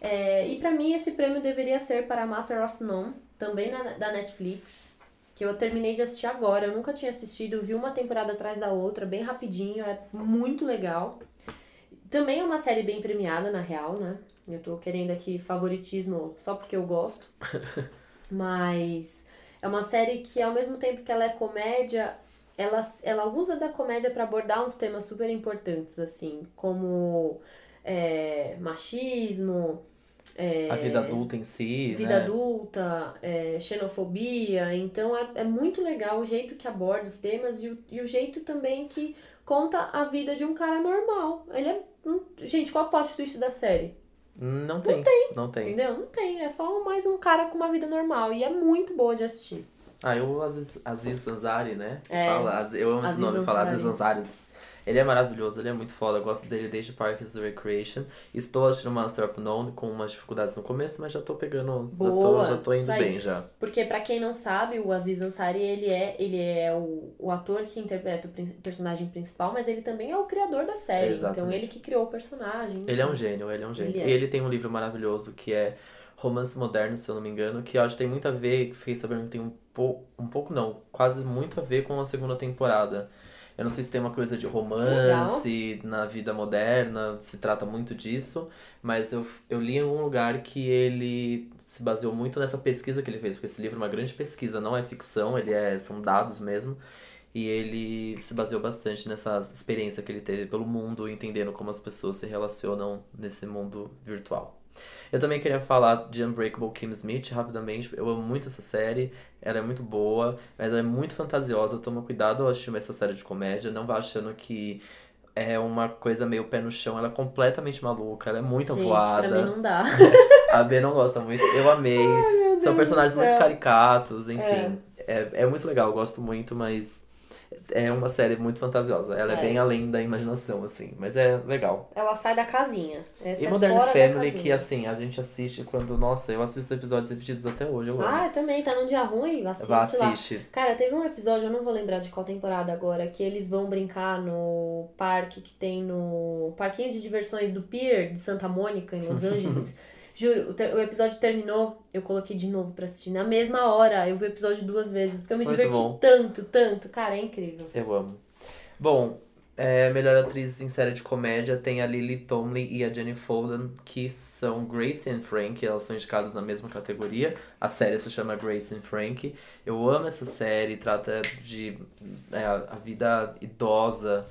É, e pra mim esse prêmio deveria ser para Master of None, também na- da Netflix, que eu terminei de assistir agora. Eu nunca tinha assistido, vi uma temporada atrás da outra, bem rapidinho, é muito legal. Também é uma série bem premiada, na real, né? Eu tô querendo aqui favoritismo só porque eu gosto. Mas é uma série que, ao mesmo tempo que ela é comédia, ela, ela usa da comédia pra abordar uns temas super importantes, assim, como é, machismo, é, A vida adulta em si, vida né? adulta, é, xenofobia. Então é, é muito legal o jeito que aborda os temas e o, e o jeito também que conta a vida de um cara normal. Ele é. Gente, qual é o plot twist da série? Não tem. Não tem. Entendeu? Não tem. É só mais um cara com uma vida normal. E é muito boa de assistir. Ah, eu, Aziz, Aziz Ansari, né? É. Fala, eu amo esse Aziz nome, falar Aziz Ansari. Ele é maravilhoso, ele é muito foda, eu gosto dele desde Parks and Recreation. Estou assistindo Master of None com umas dificuldades no começo, mas já tô pegando, já tô, Boa, já tô indo bem já. Porque, pra quem não sabe, o Aziz Ansari, ele é, ele é o, o ator que interpreta o personagem principal, mas ele também é o criador da série. Então, ele que criou o personagem. Ele é um gênio, ele é um gênio. Ele é. E ele tem um livro maravilhoso que é Romance Moderno, se eu não me engano, que eu acho que tem muito a ver, fiquei sabendo que tem um pouco, um pouco não, quase muito a ver com a segunda temporada. Eu não sei se tem uma coisa de romance na vida moderna, se trata muito disso, mas eu, eu li em algum lugar que ele se baseou muito nessa pesquisa que ele fez, porque esse livro é uma grande pesquisa, não é ficção, ele é, são dados mesmo. E ele se baseou bastante nessa experiência que ele teve pelo mundo, entendendo como as pessoas se relacionam nesse mundo virtual. Eu também queria falar de Unbreakable Kim Smith rapidamente. Eu amo muito essa série, ela é muito boa, mas ela é muito fantasiosa. Toma cuidado ao assistir essa série de comédia, não vá achando que é uma coisa meio pé no chão. Ela é completamente maluca, ela é muito Gente, voada. pra mim não dá. A B não gosta muito, eu amei. Meu São personagens muito caricatos, enfim. É. É, muito legal, eu gosto muito, mas é uma série muito fantasiosa. Ela é, É. bem além da imaginação, assim. Mas é legal. Ela sai da casinha. Essa e é Modern Family, que assim, a gente assiste quando. Nossa, eu assisto episódios repetidos até hoje, eu. Ah, também, tá num dia ruim? Assiste Vá, lá. assiste. Cara, teve um episódio, eu não vou lembrar de qual temporada agora, que eles vão brincar no parque que tem no parquinho de diversões do Pier de Santa Mônica, em Los Angeles. Juro, o, o episódio terminou, eu coloquei de novo pra assistir. Na mesma hora, eu vi o episódio duas vezes, porque eu me Muito diverti bom. tanto, tanto. Cara, é incrível. Eu amo. Bom, é, melhor atriz em série de comédia tem a Lily Tomlin e a Jenny Folden, que são Grace and Frank, elas estão indicadas na mesma categoria. A série se chama Grace and Frank. Eu amo essa série, trata de é, a vida idosa,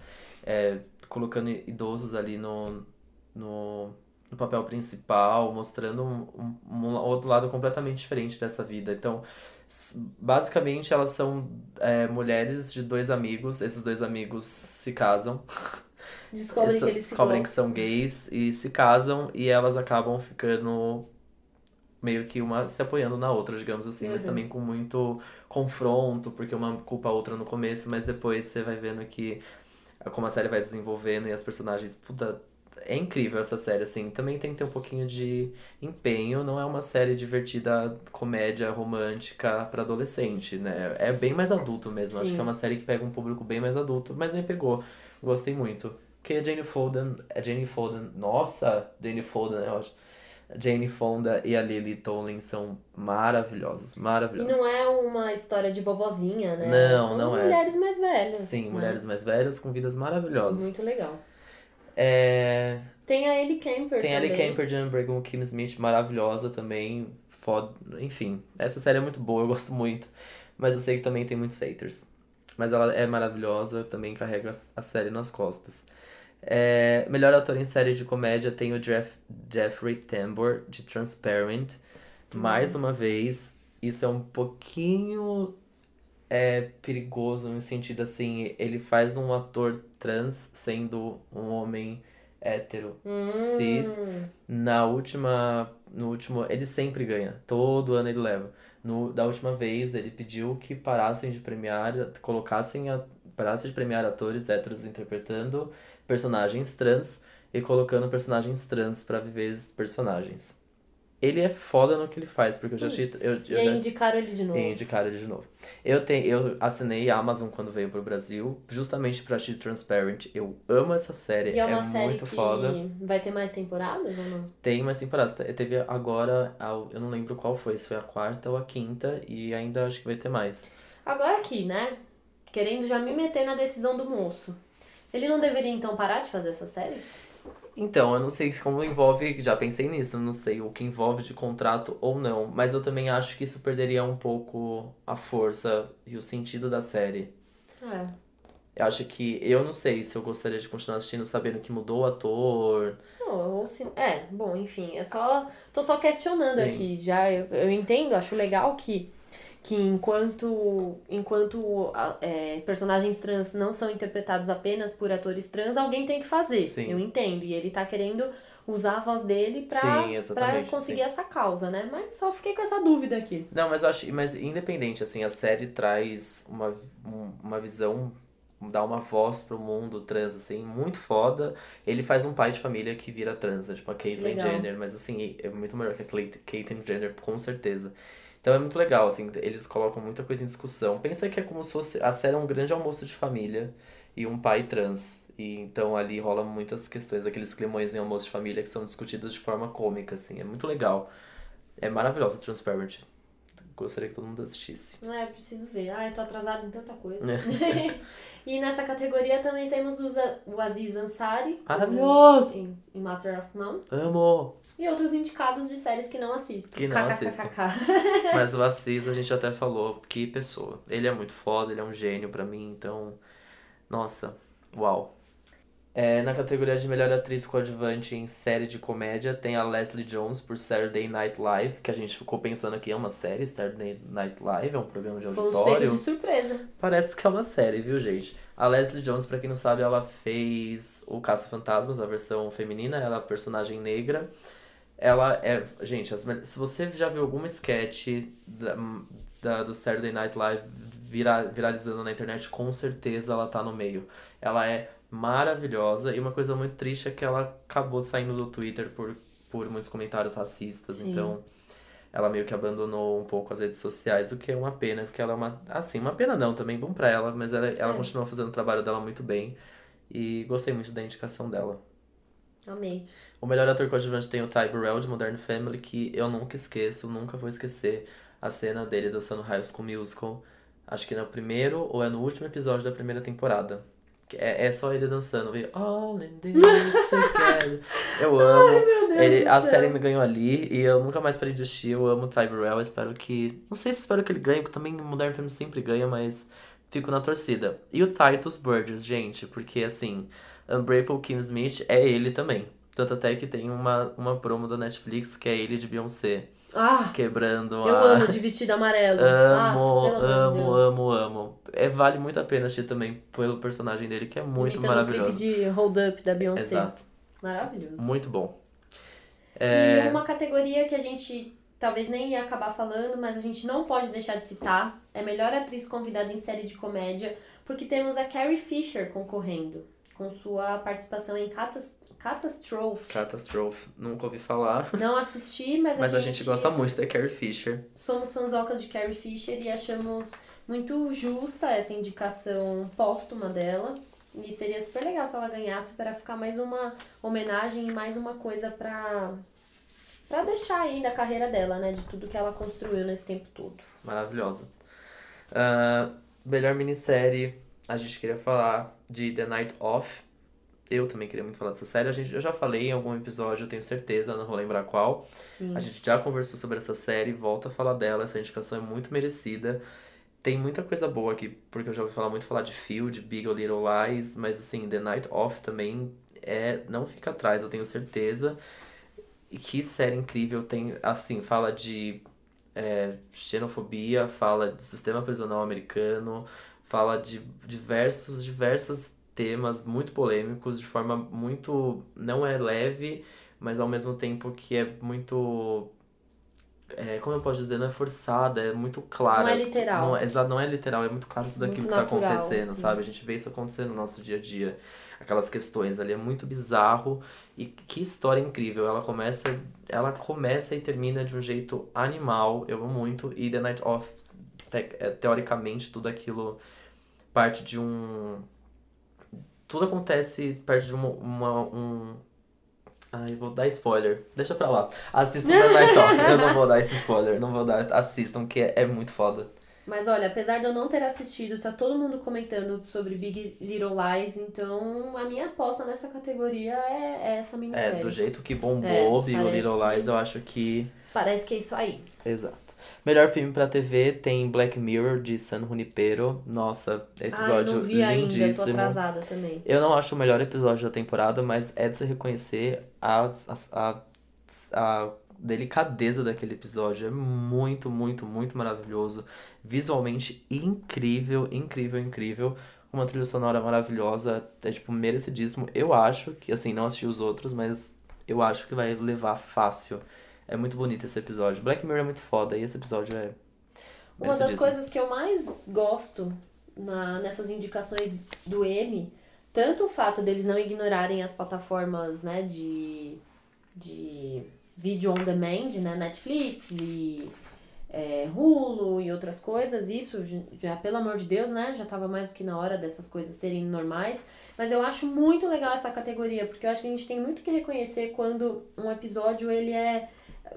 é, colocando idosos ali no, no, no papel principal, mostrando um, um, um outro lado completamente diferente dessa vida. Então, basicamente, elas são é, mulheres de dois amigos. Esses dois amigos se casam. Descobrem Essas- que eles descobrem que são gays e se casam e elas acabam ficando meio que uma se apoiando na outra, digamos assim, mas Uhum. também com muito confronto, porque uma culpa a outra no começo, mas depois você vai vendo que como a série vai desenvolvendo e as personagens, puta, é incrível essa série, assim. Também tem que ter um pouquinho de empenho, não é uma série divertida, comédia romântica pra adolescente, né? É bem mais adulto mesmo. Acho Sim. que é uma série que pega um público bem mais adulto, mas me pegou. Gostei muito. Porque a Jane Folden, a Jane Folden, nossa, Jane Folden, eu acho. Jane Fonda e a Lily Tomlin são maravilhosas, E maravilhosas. não é uma história de vovozinha, né? Não, São não é. mulheres mais velhas. Sim, né? mulheres mais velhas com vidas maravilhosas. Muito legal. É, Tem a Ellie Kemper Tem a Ellie. Kemper, Jan Brigham, Kim Smith, maravilhosa também. Foda. Enfim, essa série é muito boa, eu gosto muito. Mas eu sei que também tem muitos haters. Mas ela é maravilhosa, também carrega a série nas costas. É, melhor ator em série de comédia tem o Jeff, Jeffrey Tambor, de Transparent. Mais uma vez, isso é um pouquinho é, perigoso no sentido assim, ele faz um ator trans sendo um homem hétero, cis. Na última, no último, ele sempre ganha, todo ano ele leva. No, da última vez ele pediu que parassem de premiar, colocassem a, parassem de premiar atores héteros interpretando personagens trans e colocando personagens trans pra viver esses personagens. Ele é foda no que ele faz, porque eu já achei, eu, E eu aí já indicaram ele de novo. e indicaram ele de novo. Eu, tenho, eu assinei a Amazon quando veio pro Brasil, justamente pra assistir Transparent. Eu amo essa série, E é uma é série muito que foda. vai ter mais temporadas ou não? Tem mais temporadas. Te- Teve agora, eu não lembro qual foi, se foi a quarta ou a quinta, e ainda acho que vai ter mais. Agora aqui, né? Querendo já me meter na decisão do moço. Ele não deveria então parar de fazer essa série? Então, eu não sei como envolve, já pensei nisso, não sei o que envolve de contrato ou não, mas eu também acho que isso perderia um pouco a força e o sentido da série. É. Eu acho que eu não sei se eu gostaria de continuar assistindo sabendo que mudou o ator. Não, ou se... É, bom, enfim, é só. Tô só questionando Sim. aqui. Já eu, eu entendo, acho legal que, que enquanto, enquanto é, personagens trans não são interpretados apenas por atores trans, alguém tem que fazer. Sim. Eu entendo. E ele tá querendo usar a voz dele pra, Sim, pra conseguir sim. essa causa, né? Mas só fiquei com essa dúvida aqui. Não, mas eu acho, mas independente, assim, a série traz uma, um- uma visão, dá uma voz pro mundo trans, assim, muito foda. Ele faz um pai de família que vira trans, né? tipo a Caitlyn. Jenner, mas assim, é muito melhor que a Caitlyn Jenner, com certeza. Então é muito legal, assim, eles colocam muita coisa em discussão. Pensa que é como se fosse, a série é um grande almoço de família e um pai trans. E então ali rola muitas questões, aqueles climões em almoço de família que são discutidos de forma cômica, assim, é muito legal. É maravilhosa Transparent. Gostaria que todo mundo assistisse. É, preciso ver. Ah, eu tô atrasada em tanta coisa. É. e nessa categoria também temos o o Aziz Ansari. Maravilhoso! Em, em Master of None. Amo! E outros indicados de séries que não assisto. Que não KKKKK. Mas o Assis a gente até falou, que pessoa. Ele é muito foda, ele é um gênio pra mim, então. Nossa, uau. É, na categoria de melhor atriz coadjuvante em série de comédia, tem a Leslie Jones por Saturday Night Live, que a gente ficou pensando aqui, é uma série, Saturday Night Live, é um programa de Fomos auditório. pegos de surpresa. Parece que é uma série, viu, gente? A Leslie Jones, pra quem não sabe, ela fez o Caça-Fantasmas, a versão feminina, ela é a personagem negra. Ela é. Gente, as se você já viu alguma sketch da, da- do Saturday Night Live vira, viralizando na internet, com certeza ela tá no meio. Ela é maravilhosa e uma coisa muito triste é que ela acabou saindo do Twitter por, por muitos comentários racistas, Sim. então ela meio que abandonou um pouco as redes sociais, o que é uma pena, porque ela é uma. Assim, uma pena não, também bom pra ela, mas ela, ela É. continua fazendo o trabalho dela muito bem e gostei muito da indicação dela. Amei. O melhor ator coadjuvante tem o Ty Burrell de Modern Family, que eu nunca esqueço, nunca vou esquecer a cena dele dançando High School Musical. Acho que é no primeiro ou é no último episódio da primeira temporada. É, é só ele dançando, vê, All in this together. Eu amo. ele, do a série me ganhou ali e eu nunca mais parei de assistir. Eu amo o Ty Burrell, espero que. Não sei se espero que ele ganhe, porque também Modern Family sempre ganha, mas fico na torcida. E o Titus Burgess, gente, porque assim, Unbreakable Kim Smith é ele também. Tanto até que tem uma, uma promo da Netflix que é ele de Beyoncé, Ah, quebrando eu a. amo de vestido amarelo. Amo, ah, amor de amo, amo, amo. É, vale muito a pena assistir também pelo personagem dele, que é muito Imitando maravilhoso. o clipe de Hold Up da Beyoncé. Exato. Maravilhoso. Muito bom. E É, uma categoria que a gente talvez nem ia acabar falando, mas a gente não pode deixar de citar, é melhor atriz convidada em série de comédia, porque temos a Carrie Fisher concorrendo, com sua participação em Catas Catastrophe. Catastrophe, nunca ouvi falar. Não assisti, mas, Mas a, a gente gosta muito da Carrie Fisher. Somos fanzocas de Carrie Fisher e achamos muito justa essa indicação póstuma dela. E seria super legal se ela ganhasse para ficar mais uma homenagem e mais uma coisa pra, pra deixar aí da carreira dela, né? De tudo que ela construiu nesse tempo todo. Maravilhosa. Ah, melhor minissérie, a gente queria falar de The Night Off. Eu também queria muito falar dessa série. A gente, eu já falei em algum episódio, eu tenho certeza, não vou lembrar qual. Sim. A gente já conversou sobre essa série, volta a falar dela, essa indicação é muito merecida. Tem muita coisa boa aqui, porque eu já ouvi falar muito falar de Field, Big Little Lies, mas assim, The Night Off também é não fica atrás, eu tenho certeza. E que série incrível. Tem, assim, fala de é, xenofobia, fala de sistema prisional americano, fala de diversos, diversos temas muito polêmicos, de forma muito. não é leve, mas ao mesmo tempo que é muito. É, como eu posso dizer, não é forçada, é muito clara. Não é literal. Não é, exato, não é literal, é muito claro tudo Muito aquilo que tá natural, acontecendo, sim. sabe? A gente vê isso acontecendo no nosso dia a dia. Aquelas questões ali, é muito bizarro. E que história incrível. Ela começa, ela começa e termina de um jeito animal. Eu amo muito. E The Night Of, te- é, teoricamente, tudo aquilo parte de um. Tudo acontece perto de uma, uma- um. Ai, vou dar spoiler. Deixa pra lá. Assistam The Night Of. Eu não vou dar esse spoiler. Não vou dar. Assistam, que é, é muito foda. Mas olha, apesar de eu não ter assistido, tá todo mundo comentando sobre Big Little Lies, então a minha aposta nessa categoria é, é essa É, minissérie. do jeito que bombou É, Big Little que- Lies, eu acho que. Parece que é isso aí. Exato. Melhor filme pra TV tem Black Mirror, de San Junipero. Nossa, episódio não vi ainda, tô lindíssimo. atrasada também. Eu não acho o melhor episódio da temporada, mas é de se reconhecer a, a, a, a delicadeza daquele episódio. É muito, muito, muito maravilhoso. Visualmente incrível, incrível, incrível. Uma trilha sonora maravilhosa. É, tipo, merecidíssimo. Eu acho que, assim, não assisti os outros, mas eu acho que vai levar fácil. É muito bonito esse episódio. Black Mirror é muito foda e esse episódio é. Uma das coisas que eu mais gosto na, nessas indicações do M, tanto o fato deles não ignorarem as plataformas, né, de, de vídeo on demand, né, Netflix e é, Hulu e outras coisas, isso já- pelo amor de Deus, né, já tava mais do que na hora dessas coisas serem normais, mas eu acho muito legal essa categoria, porque eu acho que a gente tem muito que reconhecer quando um episódio, ele é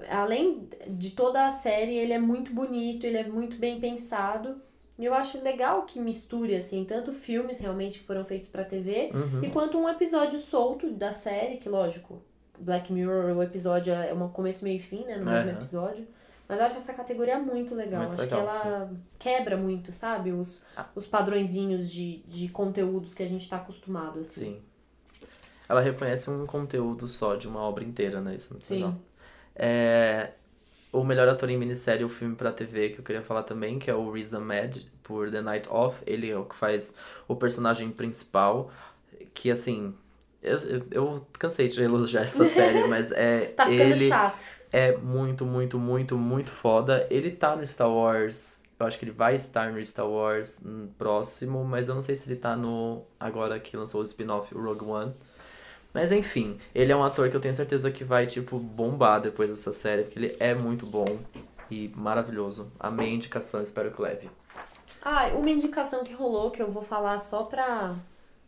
além de toda a série, ele é muito bonito, ele é muito bem pensado. E eu acho legal que misture, assim, tanto filmes realmente que foram feitos pra TV, Uhum. e quanto um episódio solto da série, que lógico, Black Mirror, o episódio é um começo, meio e fim, né, no mesmo Aham. episódio. Mas eu acho essa categoria muito legal. Muito acho legal, que ela quebra muito, sabe? Os, Ah. os padrõezinhos de, de conteúdos que a gente tá acostumado, assim. Sim. Ela reconhece um conteúdo só de uma obra inteira, né? Isso é muito Sim. legal. É, o melhor ator em minissérie, o filme pra TV, que eu queria falar também, que é o Riz Ahmed, por The Night Of. Ele é o que faz o personagem principal, que assim... Eu, eu, eu cansei de elogiar essa série, mas é Tá ficando ele chato. é muito, muito, muito, muito foda. Ele tá no Star Wars. Eu acho que ele vai estar no Star Wars hum, próximo, mas eu não sei se ele tá no. Agora que lançou o spin-off, o Rogue One. Mas enfim, ele é um ator que eu tenho certeza que vai, tipo, bombar depois dessa série, porque ele é muito bom e maravilhoso. Amei a indicação, espero que leve. Ah, uma indicação que rolou, que eu vou falar só pra,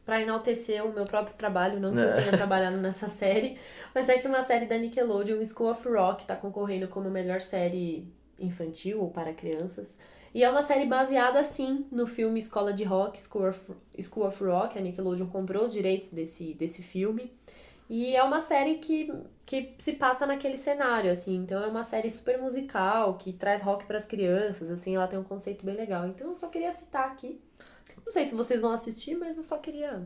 pra enaltecer o meu próprio trabalho, não que eu É. tenha trabalhado nessa série, mas é que uma série da Nickelodeon, School of Rock, tá concorrendo como melhor série infantil ou para crianças. E é uma série baseada, sim, no filme Escola de Rock, School of, School of Rock. A Nickelodeon comprou os direitos desse, desse filme. E é uma série que, que se passa naquele cenário, assim. Então é uma série super musical, que traz rock para as crianças, assim. Ela tem um conceito bem legal. Então eu só queria citar aqui. Não sei se vocês vão assistir, mas eu só queria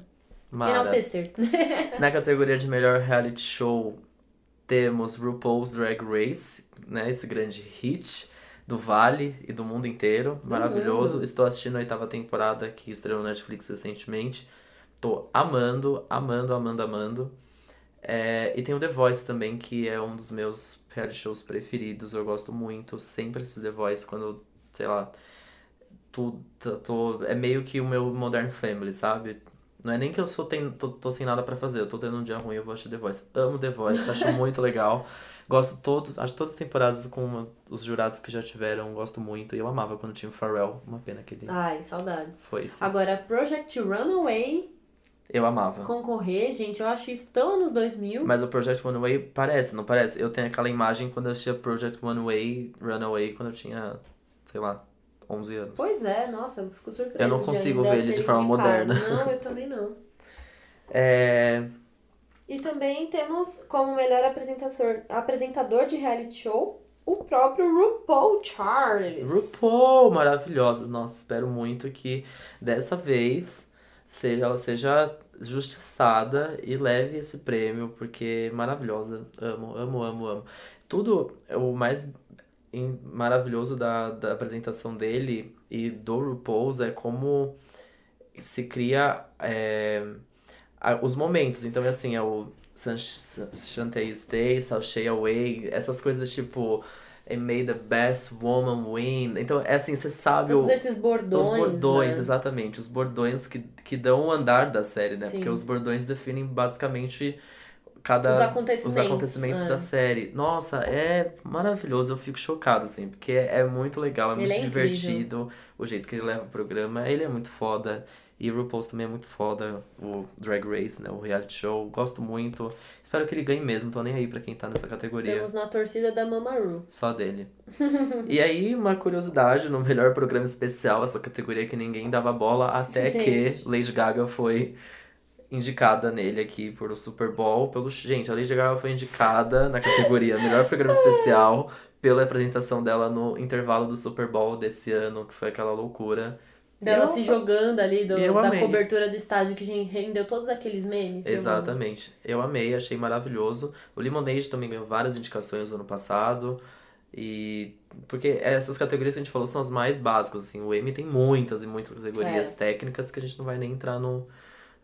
Mara. enaltecer. Na categoria de melhor reality show, temos RuPaul's Drag Race, né? Esse grande hit do Vale e do mundo inteiro. Maravilhoso. mundo. Estou assistindo a oitava temporada que estreou no Netflix recentemente. Tô amando, amando, amando, amando. É, e tem o The Voice também, que é um dos meus reality shows preferidos. Eu gosto muito. Sempre assisto The Voice quando, sei lá, tô, tô, é meio que o meu Modern Family, sabe? Não é nem que eu sou tem, tô, tô sem nada pra fazer, eu tô tendo um dia ruim, eu vou assistir The Voice. Amo The Voice, acho muito legal. Gosto todo, acho todas as temporadas com uma- os jurados que já tiveram, gosto muito. E eu amava quando tinha o Pharrell, uma pena que ele Ai, saudades. foi isso. Agora, Project Runaway Eu amava. concorrer, gente, eu acho isso tão anos 2000. Mas o Project One Way parece, não parece? Eu tenho aquela imagem quando eu assistia Project One Way, Runaway, quando eu tinha, sei lá, 11 anos. Pois é, nossa, eu fico surpresa. Eu não consigo ver ele de forma moderna. Não, eu também não. É. E também temos como melhor apresentador, apresentador de reality show o próprio RuPaul Charles. RuPaul, maravilhosa. Nossa, espero muito que dessa vez seja, ela seja justiçada e leve esse prêmio, porque maravilhosa. Amo, amo, amo, amo. Tudo, o mais maravilhoso da, da apresentação dele e do RuPaul's é como se cria é, os momentos. Então, é assim, é o You Stay, Sashay Away, essas coisas tipo... é May the best woman win. Então, é assim, você sabe Todos o, esses bordões. os bordões, né? exatamente. Os bordões que, que dão o andar da série, né? Sim. Porque os bordões definem basicamente cada... Os acontecimentos, os acontecimentos é. da série. Nossa, é maravilhoso. Eu fico chocado, assim. Porque é, é muito legal, é Ele muito é divertido. O jeito que ele leva o programa. Ele é muito foda. E RuPaul's também é muito foda. O Drag Race, né? O reality show. Gosto muito. Espero que ele ganhe mesmo. Tô nem aí pra quem tá nessa categoria. Estamos na torcida da Mamaru. Só dele. e aí, uma curiosidade, no melhor programa especial, essa categoria que ninguém dava bola, até Gente. que Lady Gaga foi indicada nele aqui por o Super Bowl. Pelo... Gente, a Lady Gaga foi indicada na categoria melhor programa especial pela apresentação dela no intervalo do Super Bowl desse ano, que foi aquela loucura. Dela Eu- se jogando ali do- da amei. cobertura do estádio que rendeu todos aqueles memes. Exatamente. Eu amei, achei maravilhoso. O Lemonade também ganhou várias indicações no ano passado. E porque essas categorias que a gente falou são as mais básicas, assim. O Emmy tem muitas e muitas categorias É. técnicas que a gente não vai nem entrar no,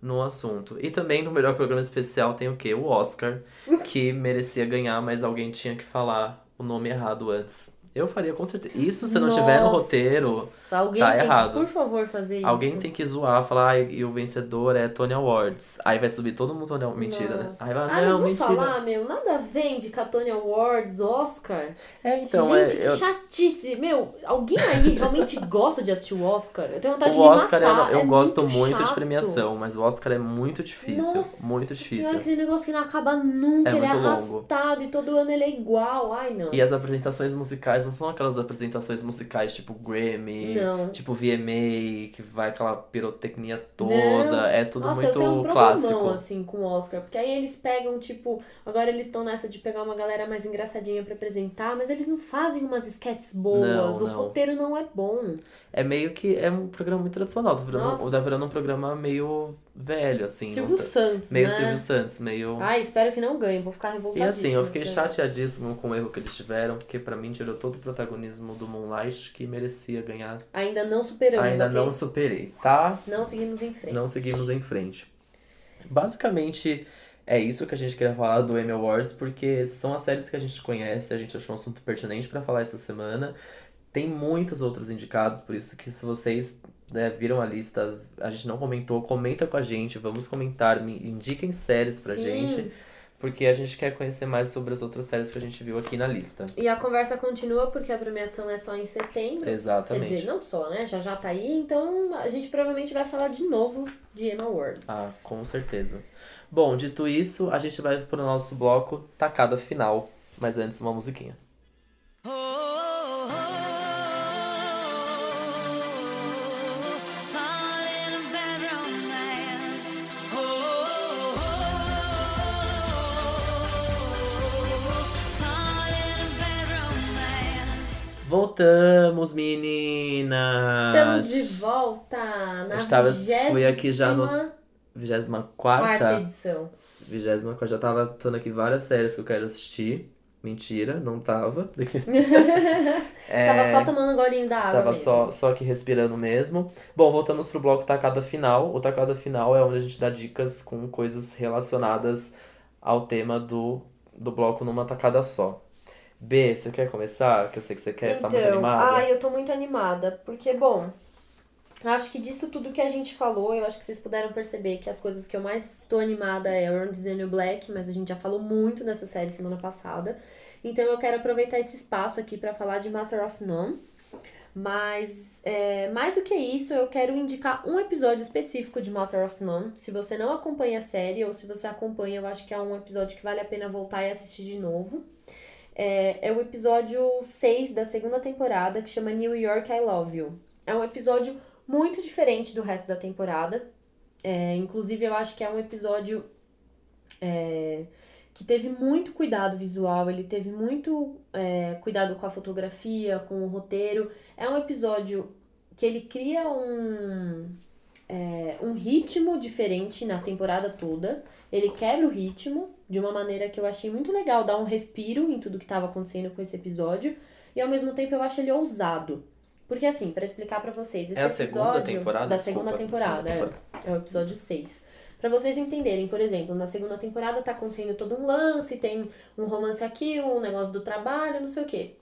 no assunto. E também no melhor programa especial tem o quê? O Oscar, que merecia ganhar, mas alguém tinha que falar o nome errado antes. Eu faria com certeza. Isso se não tiver no Nossa, roteiro. Alguém tá tem errado. que, por favor, fazer isso. Alguém tem que zoar, falar, "Ai, e o vencedor é Tony Awards. Aí vai subir todo mundo Tony Awards. Mentira, né? Nossa. Aí vai, ah, não, mentira. falar, meu, nada a ver indicar Tony Awards, Oscar. É, então, é, Gente, que eu- chatice. Meu, alguém aí realmente gosta de assistir o Oscar? Eu tenho vontade o de me Oscar matar. é, eu é gosto muito, de chato. premiação, mas o Oscar é muito difícil. Nossa muito difícil. Senhora, aquele negócio que não acaba nunca, É ele é muito longo. arrastado e todo ano ele é igual. Ai, não. E as apresentações musicais não são aquelas apresentações musicais tipo Grammy, Não. tipo VMA, que vai aquela pirotecnia toda. Não. É tudo Nossa, muito eu tenho um clássico. assim, com o Oscar. Porque aí eles pegam, tipo... Agora eles estão nessa de pegar uma galera mais engraçadinha pra apresentar. Mas eles não fazem umas sketches boas. Não, o roteiro não é bom. É meio que. É um programa muito tradicional. Tá virando, Nossa. tá virando um programa meio velho, assim. Silvio não tá- Santos, Meio né? Silvio Santos, meio. Ai, espero que não ganhe. Vou ficar E revoltadíssima. assim, eu fiquei chateadíssimo com o erro que eles tiveram, porque pra mim tirou todo o protagonismo do Moonlight que merecia ganhar. Ainda não superamos, Ainda ok? não superei, tá? Não seguimos em frente. Não seguimos em frente. Basicamente, é isso que a gente queria falar do Emmy Awards, porque são as séries que a gente conhece, a gente achou um assunto pertinente pra falar essa semana. Tem muitos outros indicados, por isso que se vocês né, viram a lista, a gente não comentou, comenta com a gente, vamos comentar, me indiquem séries pra Sim. gente, porque a gente quer conhecer mais sobre as outras séries que a gente viu aqui na lista. E a conversa continua porque a premiação é só em setembro. Quer Exatamente. dizer, não só, né? Já já tá aí, então a gente provavelmente vai falar de novo de Emma Awards. Ah, com certeza. Bom, dito isso, a gente vai pro nosso bloco tacada final. Mas antes, uma musiquinha. Oh, Voltamos, meninas! Estamos de volta na estava- vigésima fui aqui já no- 24 quarta edição. 24 já tava tendo aqui várias séries que eu quero assistir. Mentira, não tava. É, Tava só tomando um golinho da água Tava mesmo. só, só aqui respirando mesmo. Bom, voltamos pro bloco Tacada Final. O Tacada Final é onde a gente dá dicas com coisas relacionadas ao tema do, do bloco numa tacada só. B, você quer começar? Que eu sei que você quer, você tá muito Então, animada. ai, eu tô muito animada, porque, bom, acho que disso tudo que a gente falou, eu acho que vocês puderam perceber que as coisas que eu mais tô animada é Orange is the New Black, mas a gente já falou muito dessa série semana passada. Então eu quero aproveitar esse espaço aqui pra falar de Master of None. Mas, é, mais do que isso, eu quero indicar um episódio específico de Master of None. Se você não acompanha a série, ou se você acompanha, eu acho que é um episódio que vale a pena voltar e assistir de novo. É, é o episódio 6 da segunda temporada, que chama New York I Love You. É um episódio muito diferente do resto da temporada. É, inclusive, eu acho que é um episódio é, que teve muito cuidado visual, ele teve muito é, cuidado com a fotografia, com o roteiro. É um episódio que ele cria um, é, um ritmo diferente na temporada toda. Ele quebra o ritmo de uma maneira que eu achei muito legal, dá um respiro em tudo que estava acontecendo com esse episódio. E ao mesmo tempo eu acho ele ousado. Porque assim, pra explicar pra vocês, esse É a segunda episódio temporada? da Desculpa, segunda temporada, segunda é, é o episódio 6. Pra vocês entenderem, por exemplo, na segunda temporada tá acontecendo todo um lance, tem um romance aqui, um negócio do trabalho, não sei o quê.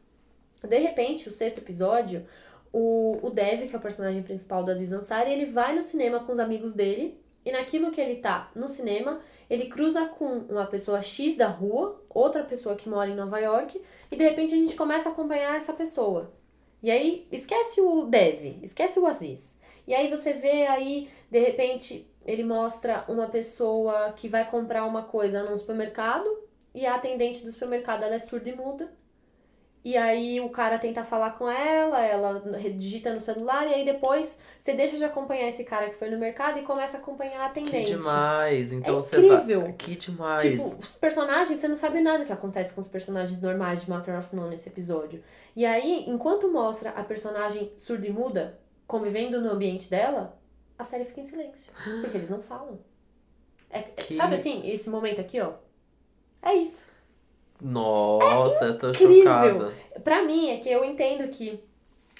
De repente, o sexto episódio, o, o Dev, que é o personagem principal da Aziz Ansari, ele vai no cinema com os amigos dele, e naquilo que ele tá no cinema, ele cruza com uma pessoa X da rua, outra pessoa que mora em Nova York, e de repente a gente começa a acompanhar essa pessoa. E aí, esquece o Dev, esquece o Aziz. E aí você vê aí, de repente, ele mostra uma pessoa que vai comprar uma coisa num supermercado, e a atendente do supermercado ela é surda e muda. E aí o cara tenta falar com ela, ela digita no celular, e aí depois você deixa de acompanhar esse cara que foi no mercado e começa a acompanhar a Que atendente. demais. Então É você incrível. vai. Que demais. Tipo, os personagens, você não sabe nada que acontece com os personagens normais de Master of None nesse episódio. E aí, enquanto mostra a personagem surda e muda convivendo no ambiente dela, a série fica em silêncio. Porque eles não falam. É, é- Que- Sabe assim, esse momento aqui, ó? É isso. Nossa, eu tô incrível. chocada. Pra mim, é que eu entendo que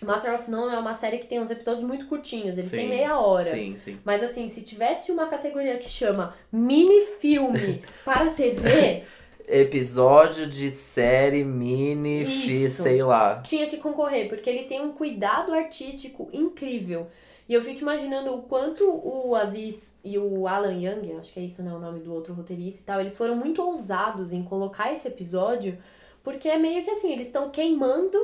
Master of None é uma série que tem uns episódios muito curtinhos. Eles têm Sim. meia hora. Sim, sim. Mas assim, se tivesse uma categoria que chama mini filme para TV, Episódio de série mini, fi, sei lá. tinha que concorrer, porque ele tem um cuidado artístico incrível. E eu fico imaginando o quanto o Aziz e o Alan Young, acho que é isso, né, o nome do outro roteirista e tal, eles foram muito ousados em colocar esse episódio, porque é meio que assim, eles estão queimando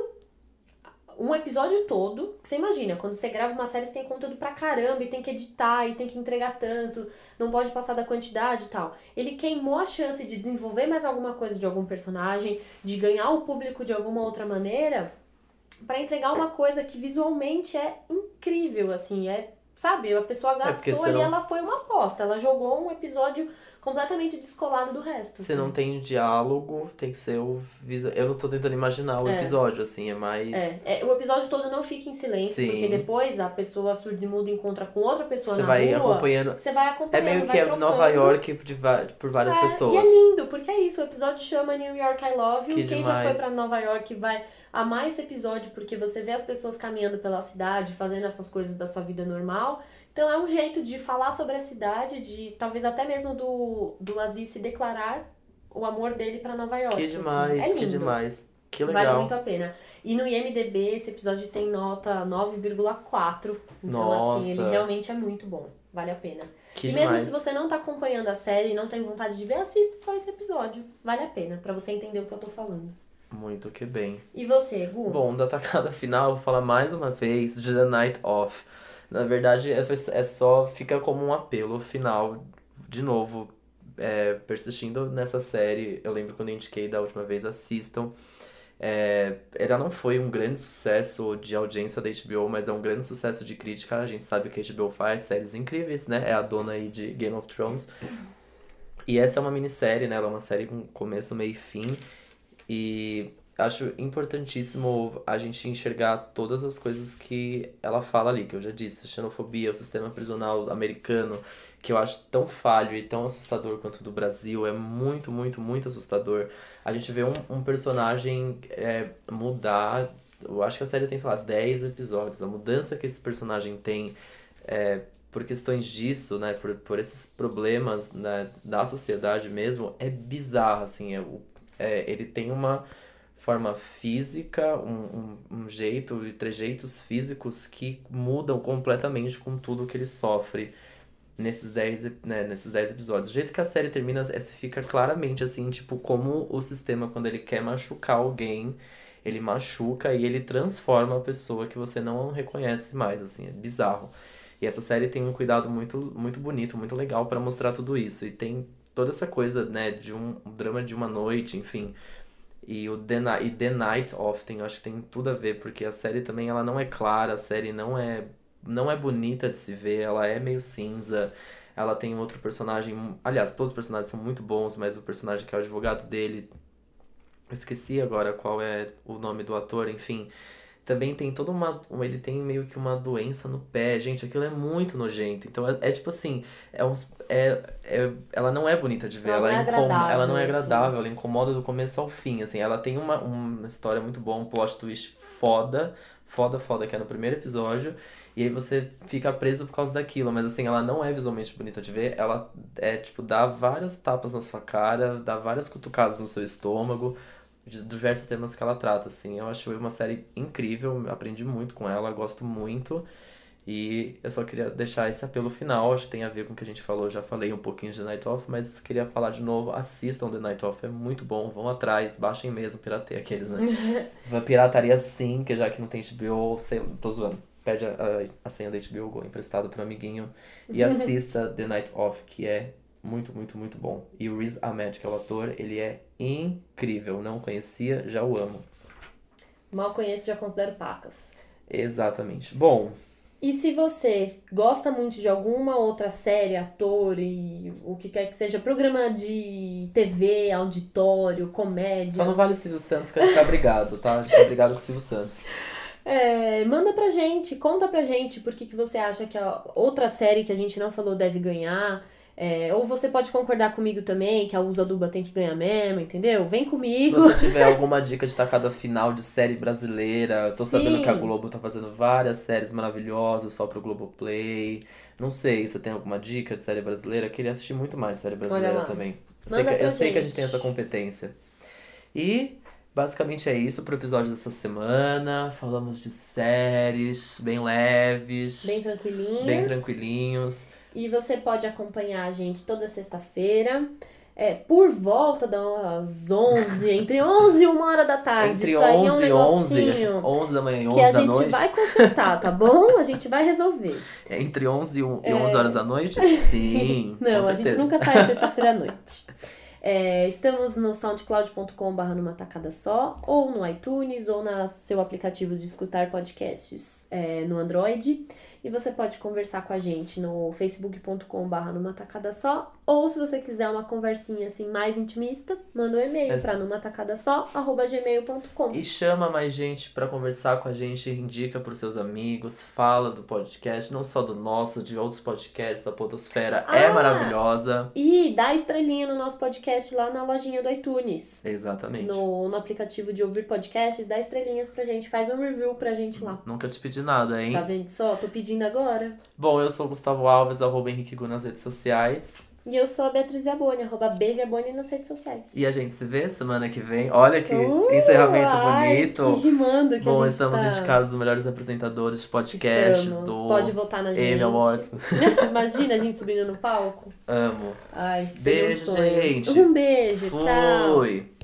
um episódio todo. Você imagina, quando você grava uma série, você tem conteúdo pra caramba, e tem que editar, e tem que entregar tanto, não pode passar da quantidade e tal. Ele queimou a chance de desenvolver mais alguma coisa de algum personagem, de ganhar o público de alguma outra maneira, pra entregar uma coisa que visualmente é incrível, assim, é. Sabe, a pessoa porque gastou senão- ali, ela foi uma aposta. Ela jogou um episódio completamente descolado do resto. Se assim. não tem diálogo, tem que ser o visual. Eu não tô tentando imaginar o É. episódio, assim, é mais. É, é, o episódio todo não fica em silêncio, Sim. porque depois a pessoa surda e muda encontra com outra pessoa Você na vai rua. acompanhando. Você vai É acompanhando, meio que é trocando. Nova York de por várias É, pessoas. E é lindo, porque é isso. O episódio chama New York I Love You. Que Quem já demais. foi pra Nova York vai amar esse episódio, porque você vê as pessoas caminhando pela cidade, fazendo essas coisas da sua vida normal. Então é um jeito de falar sobre a cidade, de talvez até mesmo do, do Aziz se declarar o amor dele pra Nova York. Que assim. demais, É lindo. que demais. Que Vale legal. muito a pena. E no IMDB esse episódio tem nota 9,4. Então, assim, ele Nossa. realmente é muito bom. Vale a pena. Que e demais. mesmo se você não tá acompanhando a série e não tem vontade de ver, assista só esse episódio. Vale a pena, pra você entender o que eu tô falando. Muito que bem. E você, Gu? Bom, da tacada final, vou falar mais uma vez de The Night Off. Na verdade, é é só. Fica como um apelo final, de novo, é, persistindo nessa série. Eu lembro quando eu indiquei da última vez, assistam. É, ela não foi um grande sucesso de audiência da HBO, mas é um grande sucesso de crítica. A gente sabe que a HBO faz séries incríveis, né? É a dona aí de Game of Thrones. E essa é uma minissérie, né? Ela é uma série com começo, meio e fim. E acho importantíssimo a gente enxergar todas as coisas que ela fala ali, que eu já disse, a xenofobia, o sistema prisional americano, que eu acho tão falho e tão assustador quanto do Brasil, é muito, muito, muito assustador. A gente vê um, um personagem é, mudar, eu acho que a série tem, sei lá, 10 episódios, a mudança que esse personagem tem é, por questões disso, né, por, por esses problemas né, da sociedade mesmo, é bizarro, assim, é, o- é, ele tem uma forma física, um, um, um jeito e trejeitos físicos que mudam completamente com tudo que ele sofre nesses 10, ep- né, nesses 10 episódios. O jeito que a série termina, é, fica claramente assim, tipo, como o sistema, quando ele quer machucar alguém, ele machuca e ele transforma a pessoa que você não reconhece mais, assim, é bizarro. E essa série tem um cuidado muito, muito bonito, muito legal pra mostrar tudo isso. E tem toda essa coisa, né, de um, um drama de uma noite, enfim. E o The, Ni- e The Night Of tem, eu acho que tem tudo a ver, porque a série também ela não é clara, a série não é, não é bonita de se ver, ela é meio cinza. Ela tem um outro personagem, aliás, todos os personagens são muito bons, mas o personagem que é o advogado dele, esqueci agora qual é o nome do ator, enfim. Também tem toda uma. Ele tem meio que uma doença no pé. Gente, aquilo é muito nojento. Então é, é tipo assim. É uns, é, é, ela não é bonita de ver. Ela Ela, não é incom- agradável, ela não é agradável. Ela incomoda do começo ao fim. Assim, ela tem uma, uma história muito boa, um plot twist foda. Foda, foda, que é no primeiro episódio. E aí você fica preso por causa daquilo. Mas assim, ela não é visualmente bonita de ver. Ela é, tipo, dá várias tapas na sua cara, dá várias cutucadas no seu estômago de diversos temas que ela trata, assim. Eu acho uma série incrível, aprendi muito com ela, gosto muito. E eu só queria deixar esse apelo final, acho que tem a ver com o que a gente falou, já falei um pouquinho de The Night Off, mas queria falar de novo, assistam The Night Off, é muito bom, vão atrás, baixem mesmo, pirateia aqueles, né? Pirataria sim, que já que não tem HBO, sei, tô zoando. Pede a, a, a senha da HBO Go emprestado pro amiguinho e assista The Night Off, que é muito, muito, muito bom. E o Riz Ahmed, que é o ator, ele é incrível. Não conhecia, já o amo. Mal conheço, já considero pacas. Exatamente. Bom, E se você gosta muito de alguma outra série, ator e o que quer que seja, programa de TV, auditório, comédia, só não vale Silvio Santos que a gente tá brigado, tá? A gente tá brigado com o Silvio Santos. é, manda pra gente, conta pra gente por que, que você acha que a outra série que a gente não falou deve ganhar. É, ou você pode concordar comigo também, que a Usa Duba tem que ganhar mesmo, entendeu? Vem Se comigo. você tiver alguma dica de tacada final de série brasileira, tô sabendo Sim. que a Globo tá fazendo várias séries maravilhosas só pro Globoplay. Não sei, você tem alguma dica de série brasileira? Queria assistir muito mais série brasileira também. Eu sei, que, eu sei que a gente. gente tem essa competência. E basicamente é isso pro episódio dessa semana. Falamos de séries bem leves, Bem tranquilinhos. bem tranquilinhos. E você pode acompanhar a gente toda sexta-feira. É, por volta das 11, entre 11 e 1 hora da tarde. Entre Isso aí é um 11 e 11, negocinho 11 da manhã e 11 que a da gente noite. vai consertar, tá bom? A gente vai resolver. É Entre 11 e 1 e 11 horas da noite? Sim. É. Não, a gente nunca sai sexta-feira à noite. É, estamos no soundcloud.com.br numa tacada só, ou no iTunes, ou no seu aplicativo de escutar podcasts é, no Android. E você pode conversar com a gente no facebook.com.br numa tacada só, ou se você quiser uma conversinha assim mais intimista, manda um e-mail Mas- para numa tacada só, arroba gmail.com. E chama mais gente pra conversar com a gente, indica pros seus amigos, fala do podcast, não só do nosso, de outros podcasts, a Podosfera é Ah! maravilhosa. E dá estrelinha no nosso podcast lá na lojinha do iTunes. Exatamente. No, no aplicativo de ouvir podcasts, dá estrelinhas pra gente, faz um review pra gente lá. Nunca te pedi nada, hein? Tá vendo só? Tô pedindo agora. Bom, eu sou o Gustavo Alves, arroba Henrique Gu nas redes sociais. E eu sou a Beatriz Viaboni, arroba B Viaboni nas redes sociais. E a gente se vê semana que vem. Olha que Uh, encerramento ai, bonito. Que rimando que Bom, a gente estamos tá. indicados os melhores apresentadores de podcasts Estamos. do Pode votar na gente. Imagina a gente subindo no palco. Amo. Ai, um Beijo, sonho. gente. Um beijo, tchau. Fui.